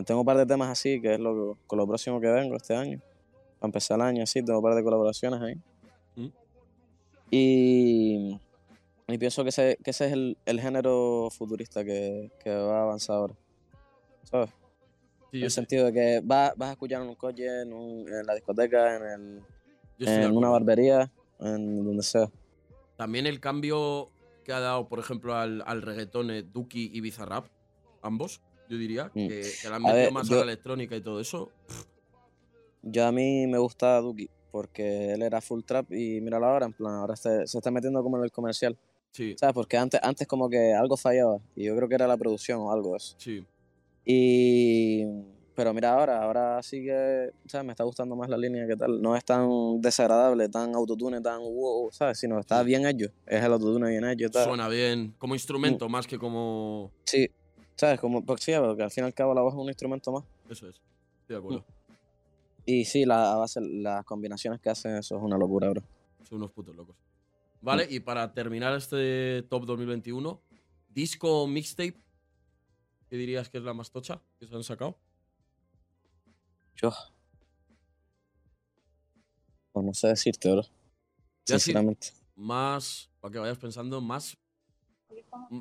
Tengo un par de temas así, que es lo, con lo próximo que vengo este año. Para empezar el año así, tengo un par de colaboraciones ahí. Mm. Y, y pienso que ese, que ese es el, el género futurista que, que va a avanzar ahora. ¿Sabes? Sí, en el sentido de que va- vas a escuchar en un coche, en, un- en la discoteca, en, el, en una barbería, en donde sea. También el cambio que ha dado, por ejemplo, al, al reggaetón Duki y Bizarrap, ambos, yo diría, Mm. que, que le han A metido ver, más a yo- la electrónica y todo eso. Yo a mí me gusta Duki, porque él era full trap y míralo ahora, en plan, ahora se, se está metiendo como en el comercial, Sí, ¿sabes? Porque antes, antes como que algo fallaba y yo creo que era la producción o algo eso. sí. Y... Pero mira ahora, ahora sí que, ¿sabes? Me está gustando más la línea que tal. No es tan desagradable, tan autotune, tan wow, ¿sabes? Sino está bien hecho. Es el autotune bien hecho. Tal. Suena bien. Como instrumento Mm. más que como. Sí, ¿sabes? Como, porque sí, porque al fin y al cabo la voz es un instrumento más. Eso es. Estoy de acuerdo. Y sí, la, base- las combinaciones que hacen, eso es una locura, bro. Son unos putos locos. ¿Vale? Y para terminar este top 2021, disco mixtape, ¿qué dirías que es la más tocha que se han sacado? Yo. Pues no sé decirte, sí. Sinceramente. Más, para que vayas pensando, más,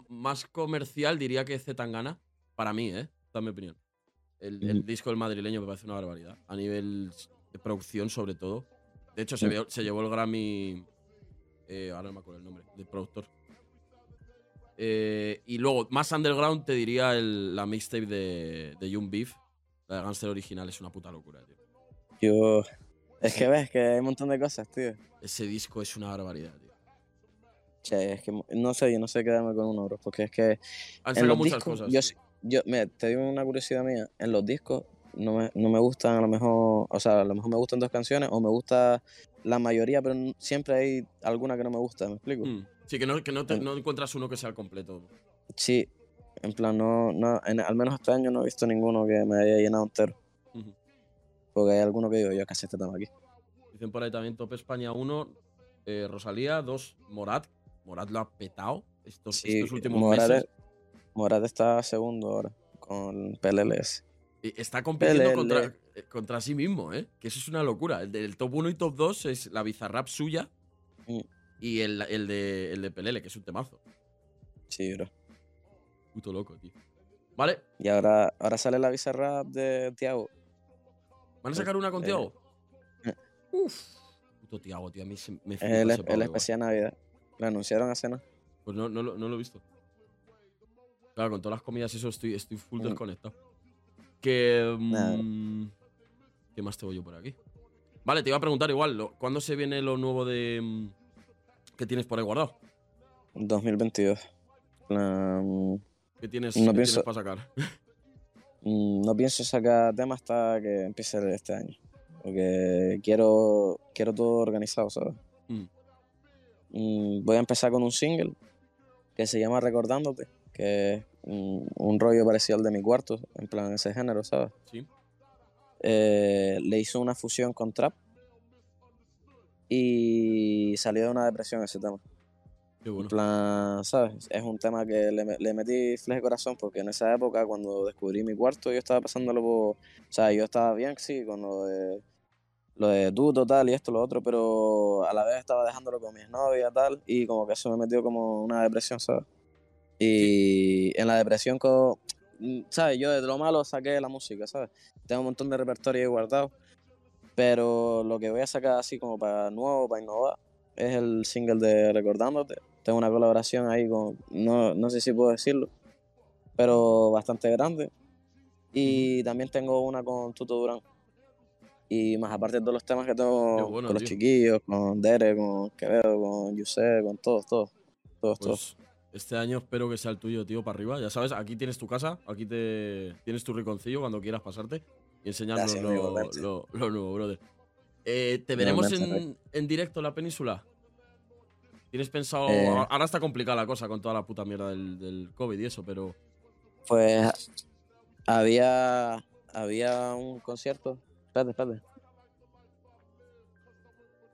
más comercial diría que Z Tangana. Para mí, ¿eh? Esta es mi opinión. El, el Mm. disco del madrileño me parece una barbaridad. A nivel de producción, sobre todo. De hecho, se, Mm. vio- se llevó el Grammy. Eh, ahora no me acuerdo el nombre, de productor. Eh, y luego, más underground, te diría el- la mixtape de, de Young Beef. La de Gangster original es una puta locura, tío. Yo. Es que ves que hay un montón de cosas, tío. Ese disco es una barbaridad, tío. Che, es que no sé, yo no sé quedarme con uno, bro. Porque es que Han en los muchas discos, cosas. yo, yo, mira, te digo una curiosidad mía. En los discos no me, no me gustan a lo mejor, o sea, a lo mejor me gustan dos canciones o me gusta la mayoría, pero siempre hay alguna que no me gusta, ¿me explico? Mm. Sí, que no, que no, te- no encuentras uno que sea completo. Sí, en plan, no, no, en- al menos este año no he visto ninguno que me haya llenado entero. Ujú. Porque hay alguno que digo, yo casi este tema aquí. Dicen por ahí también Top España 1, eh, Rosalía, 2, Morat. Morat lo ha petado estos, Sí, estos últimos Morat, meses. Morat está segundo ahora con PLLS. Y Está compitiendo PLL. contra, contra sí mismo, ¿eh? Que eso es una locura. El del top 1 y top 2 es la Bizarrap suya Mm. y el, el de, el de Pelele, que es un temazo. Sí, bro. Puto loco, tío. Vale, Y ahora, ahora sale la Bizarrap de Tiago. ¿van a sacar una con Eh, Tiago? eh. Uf. Puto Tiago, tío. A mí se me El, ese el especial Navidad. Lo anunciaron hace nada. Pues no, no, lo- no lo he visto. Claro, con todas las comidas eso estoy, estoy full Mm. desconectado. Que... Mm, ¿Qué más tengo yo por aquí? Vale, te iba a preguntar igual, ¿cuándo se viene lo nuevo de... mm, que tienes por ahí guardado? 2022. plan, ¿Qué tienes, No qué tienes pienso- para sacar? mm, no pienso sacar tema hasta que empiece este año. Porque quiero, quiero todo organizado, ¿sabes? Mm. Voy a empezar con un single que se llama Recordándote, que es mm, un rollo parecido al de mi cuarto, en plan ese género, ¿sabes? Sí. Eh, le hizo una fusión con trap y salió de una depresión ese tema. Qué En bueno. plan, ¿sabes? Es un tema que le, le metí fleje de corazón porque en esa época, cuando descubrí mi cuarto, yo estaba pasándolo por. O sea, yo estaba bien, sí, con lo de. Lo de tú, total, y esto, lo otro, pero a la vez estaba dejándolo con mis novias, tal, y como que eso me metió como una depresión, ¿sabes? Y en la depresión, ¿sabes? Yo de lo malo saqué la música, ¿sabes? Tengo un montón de repertorio ahí guardado, pero lo que voy a sacar así como para nuevo, para innovar, es el single de Recordándote. Tengo una colaboración ahí con, no, no sé si puedo decirlo, pero bastante grande. Y también tengo una con Tuto Durán. Y más aparte de todos los temas que tengo bueno, con los tío. chiquillos, con Dere, con Quevedo, con Yusef, con todos, todos. Todos, todos. Este año espero que sea el tuyo, tío, para arriba. Ya sabes, aquí tienes tu casa, aquí te tienes tu rinconcillo cuando quieras pasarte y enseñarnos Gracias, lo, igualmente. lo- lo nuevo, brother. Eh, ¿Te veremos en, en directo en la península? ¿Tienes pensado...? Eh. ahora- Ahora está complicada la cosa con toda la puta mierda del, del COVID y eso, pero... Pues había, había un concierto. Espérate, espérate.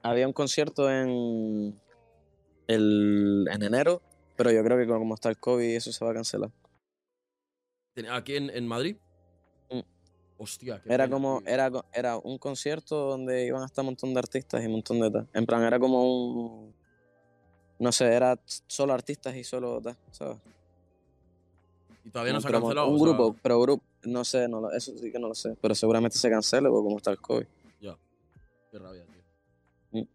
Había un concierto en, el, en enero, pero yo creo que como está el COVID, eso se va a cancelar. ¿Ten- ¿Aquí en, en Madrid? Mm. Hostia, qué Era como, era, era un concierto donde iban a estar un montón de artistas y un montón de tal. En plan, era como un. No sé, era solo artistas y solo tal, ¿sabes? Y todavía no se ha cancelado. Un sea, grupo, pero grupo, no sé, no, eso sí que no lo sé. Pero seguramente se cancele porque como está el COVID. Ya. Qué rabia, tío. Mm.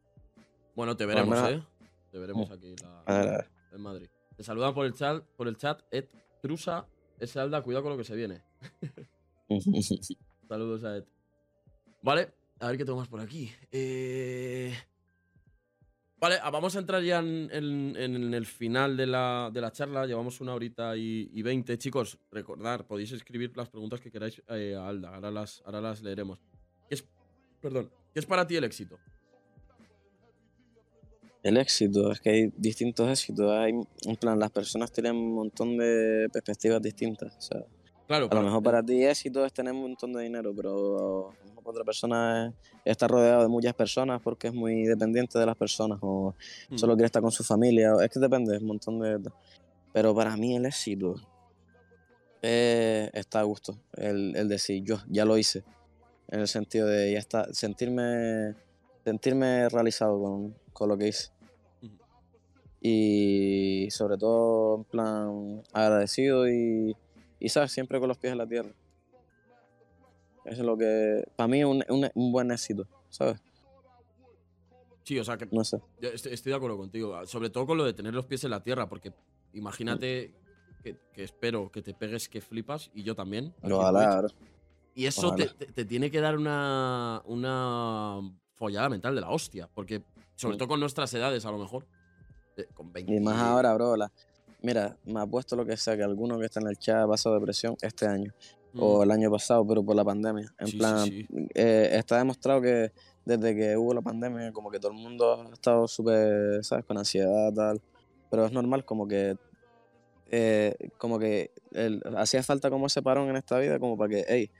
Bueno, te veremos. ¿eh? Te veremos aquí la- A ver, a ver. En Madrid. Te saludan por el chat, por el chat, Ed Trusa, ese Alda, cuidado con lo que se viene. Saludos a Ed. Vale, a ver qué tengo más por aquí. Eh, Vale, ah, vamos a entrar ya en, en- en el final de la, de la charla. Llevamos una horita y, 20. Chicos, recordad, podéis escribir las preguntas que queráis eh, a Alda. Ahora las, ahora las leeremos. ¿Qué es, perdón, ¿qué es para ti el éxito? El éxito, es que hay distintos éxitos. Hay, en plan, las personas tienen un montón de perspectivas distintas. O sea, Claro, A lo mejor para ti éxito es tener un montón de dinero, pero a lo mejor para otra persona es estar rodeado de muchas personas porque es muy dependiente de las personas o Mm. solo quiere estar con su familia. Es que depende, es un montón de... Pero para mí el éxito eh, está a gusto. El, el decir, yo ya lo hice. En el sentido de ya está, sentirme, sentirme realizado con, con lo que hice. Y sobre todo, en plan, agradecido y, y, ¿sabes? Siempre con los pies en la tierra. Eso es lo que, para mí, es un, un, un buen éxito, ¿sabes? Sí, o sea, que No sé. estoy, estoy de acuerdo contigo. Sobre todo con lo de tener los pies en la tierra, porque imagínate que, que espero que te pegues que flipas y yo también. Ojalá. Y eso te, te- te tiene que dar una, una follada mental de la hostia. Porque, sobre Mm. todo con nuestras edades, a lo mejor. eh, Con 20. Y más ahora, bro. la- Mira, me apuesto lo que sea que alguno que está en el chat ha pasado depresión este año Mm, o el año pasado, pero por la pandemia. En Sí, sí, plan, sí. eh, está demostrado que desde que hubo la pandemia, como que todo el mundo ha estado súper, ¿sabes? Con ansiedad, tal. Pero es normal, como que. eh, como que el- hacía falta como ese parón en esta vida, como para que, hey,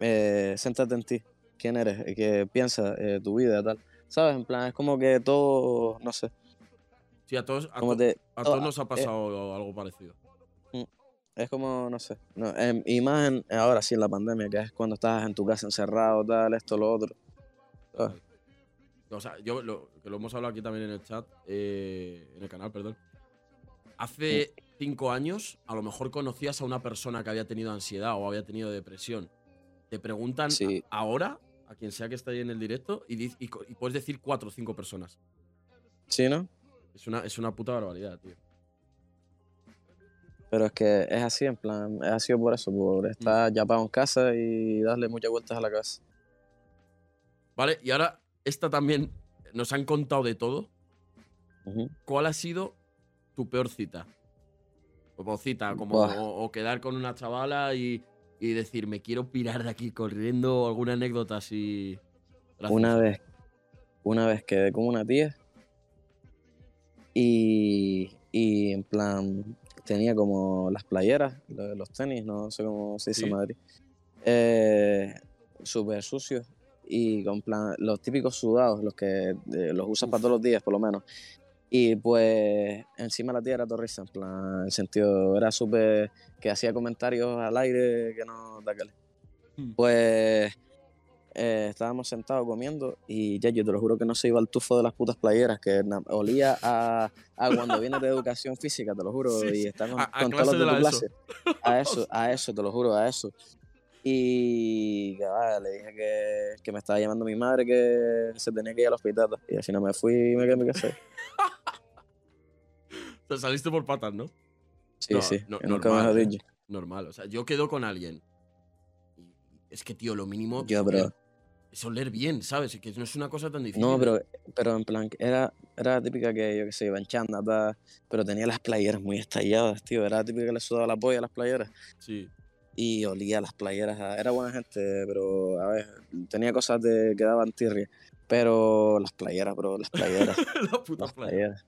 eh, en ti. ¿Quién eres? ¿Qué piensas? eh, tu vida, tal. ¿Sabes? En plan, es como que todo, no sé. Sí, a todos, a Como to- te, a todo- todos nos ha eh, pasado algo parecido. Es como, no sé. No, em, y más en- ahora sí en la pandemia, que es cuando estás en tu casa encerrado, tal, esto, lo otro. Ah. O sea, yo lo, que lo hemos hablado aquí también en el chat, eh, en el canal, perdón. Hace cinco años, a lo mejor conocías a una persona que había tenido ansiedad o había tenido depresión. Te preguntan Sí. ahora, a quien sea que esté ahí en el directo, y, puedes decir cuatro o cinco personas. Sí, ¿no? Es una, es una puta barbaridad, tío. Pero es que es así, en plan, es así por eso, por estar ya en casa y darle muchas vueltas a la casa. Vale, y ahora, esta también nos han contado de todo. ¿Cuál ha sido tu peor cita? Como cita, como o, o quedar con una chavala y, y decir, me quiero pirar de aquí corriendo, alguna anécdota así. graciosa. Una vez, una vez quedé con una tía y, y en plan tenía como las playeras, lo- los tenis, no sé cómo se dice Sí. en Madrid, eh, súper sucios y con plan los típicos sudados, los que eh, los usas para todos los días por lo menos. Y pues encima la tía era torrisa, en plan, en el sentido, era súper que hacía comentarios al aire que no da Hmm. Pues eh, estábamos sentados comiendo y ya yo te lo juro que no se iba al tufo de las putas playeras, que na- olía a, a cuando vienes de educación física, te lo juro, Sí, y sí. estás con, A- con todos los de de tu la clase. A eso, a eso, te lo juro, a eso. Y que va, le dije que, que me estaba llamando mi madre que se tenía que ir al hospital. Y al final me fui y me quedé en mi casa. Te saliste por patas, ¿no? Sí, No, sí, no, nunca normal, ¿eh? dicho. Normal. O sea, yo quedo con alguien. Es que, tío, lo mínimo. Yo, es bro. Es oler bien, ¿sabes? Que no es una cosa tan difícil. No, pero, pero en plan, era, era típica que yo que sé, iba en chanda, tal, pero tenía las playeras muy estalladas, tío. Era típica que le sudaba la polla a las playeras. Sí. y olía las playeras. Era buena gente, pero a ver, tenía cosas de, que daban tirria. Pero las playeras, bro, las playeras. La puta las playa. playeras.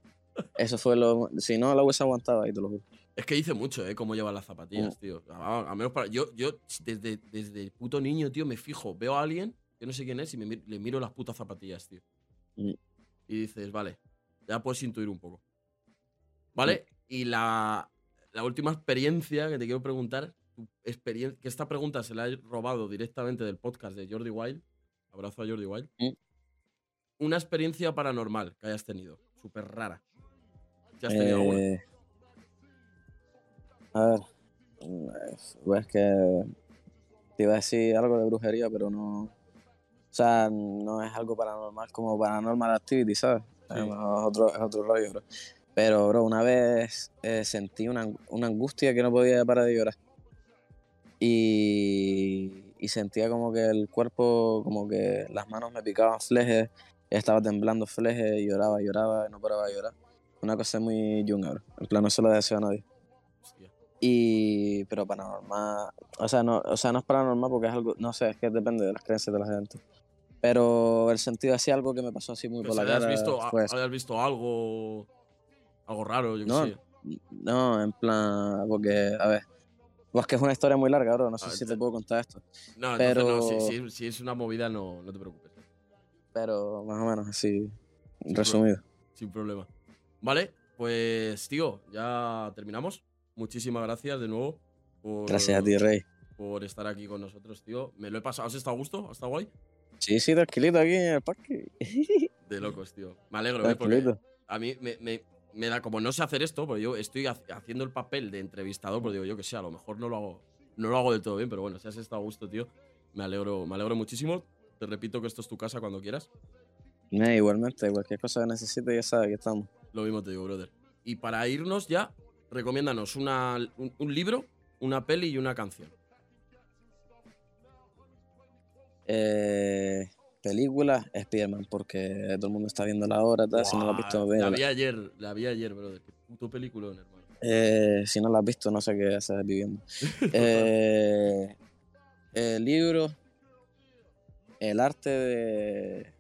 Eso fue lo. Si no, la hubiese aguantado ahí, te lo juro. Es que dice mucho, ¿eh? Cómo llevan las Mm. zapatillas, tío. A, a menos para. Yo, yo desde, desde puto niño, tío, me fijo. Veo a alguien, que no sé quién es, y me, le miro las putas zapatillas, tío. Mm. Y dices, vale, ya puedes intuir un poco. ¿Vale? Mm. Y la, la última experiencia que te quiero preguntar, que esta pregunta se la he robado directamente del podcast de Jordi Wild. Abrazo a Jordi Wild. Mm. Una experiencia paranormal que hayas tenido, súper rara. ¿Ya has tenido alguna? Eh, a ver. Pues que. Te iba a decir algo de brujería, pero no. O sea, no es algo paranormal como paranormal activity, ¿sabes? Sí. Es otro, es otro rollo, bro. Pero, bro, una vez eh, sentí una, una angustia que no podía parar de llorar. Y, y sentía como que el cuerpo, como que las manos me picaban flejes, estaba temblando flejes, lloraba, lloraba, y no paraba de llorar. Una cosa muy bro. En plan, no se lo deseo a nadie. Y, pero paranormal, o sea, no, o sea, no es paranormal porque es algo, no sé, es que depende de las creencias de la gente. Pero el sentido así, algo que me pasó así muy Pero por la cara. visto, a- fue eso. hayas visto algo. Algo raro, yo No, sé. No, en plan, porque, a ver, Pues que es una historia muy larga, bro. No sé Ah, si te- te puedo contar esto. No, Pero- entonces no, si, si- si es una movida, no, no te preocupes. Pero más o menos así, Sí, resumido. Sin problema. Vale, pues tío, ya terminamos. Muchísimas gracias de nuevo por, Gracias a ti, Rey. por estar aquí con nosotros, tío. Me lo he pasado. ¿Has estado a gusto? ¿Has estado guay? Sí, sí, tranquilito aquí en el parque. De locos, tío. Me alegro, ¿eh? Porque a mí me, me- me da como no sé hacer esto, porque yo estoy ha- haciendo el papel de entrevistador, porque digo yo que sé, a lo mejor no lo hago, no lo hago del todo bien, pero bueno, si has estado a gusto, tío, me alegro, me alegro muchísimo. Te repito que esto es tu casa cuando quieras. Eh, igualmente, cualquier cosa que necesites, ya sabes que estamos. Lo mismo te digo, brother. Y para irnos ya, recomiéndanos una, un, un libro, una peli y una canción. Eh, película, Spiderman, porque todo el mundo está viendo la hora, tal. Si no la has visto, Buah, La vi ayer, la vi ayer, brother. Qué puto peliculón, hermano. Eh, si no la has visto, no sé qué haces viviendo. Eh, el libro, El arte de,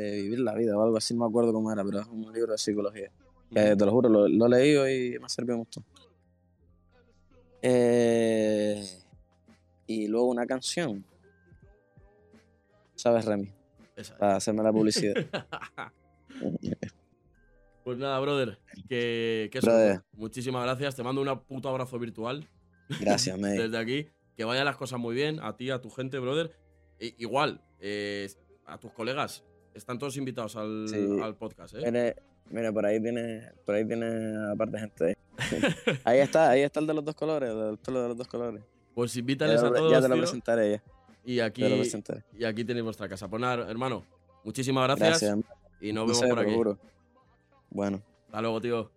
de vivir la vida o algo así, no me acuerdo cómo era, pero es un libro de psicología. Que te lo juro, lo, lo he leído y me ha servido mucho. Eh, y luego una canción. ¿Sabes, Remy? Para hacerme la publicidad. Pues nada, brother. Que, que eso, Brother. Muchísimas gracias. Te mando un puto abrazo virtual Gracias, mate. desde aquí. Que vayan las cosas muy bien. A ti, a tu gente, brother. Igual, eh, a tus colegas. Están todos invitados al, Sí. al podcast, ¿eh? Mira, mira, por ahí tiene, por ahí tiene aparte gente. Ahí. ahí está, ahí está el de los dos colores, el de los dos colores. Pues invítales a todos, ya te lo tío, presentaré ya. y aquí, presentaré. y aquí tenéis vuestra casa. Pues nada, hermano. Muchísimas gracias. Gracias. Y nos No vemos sé, por aquí. seguro. Bueno. Hasta luego, tío.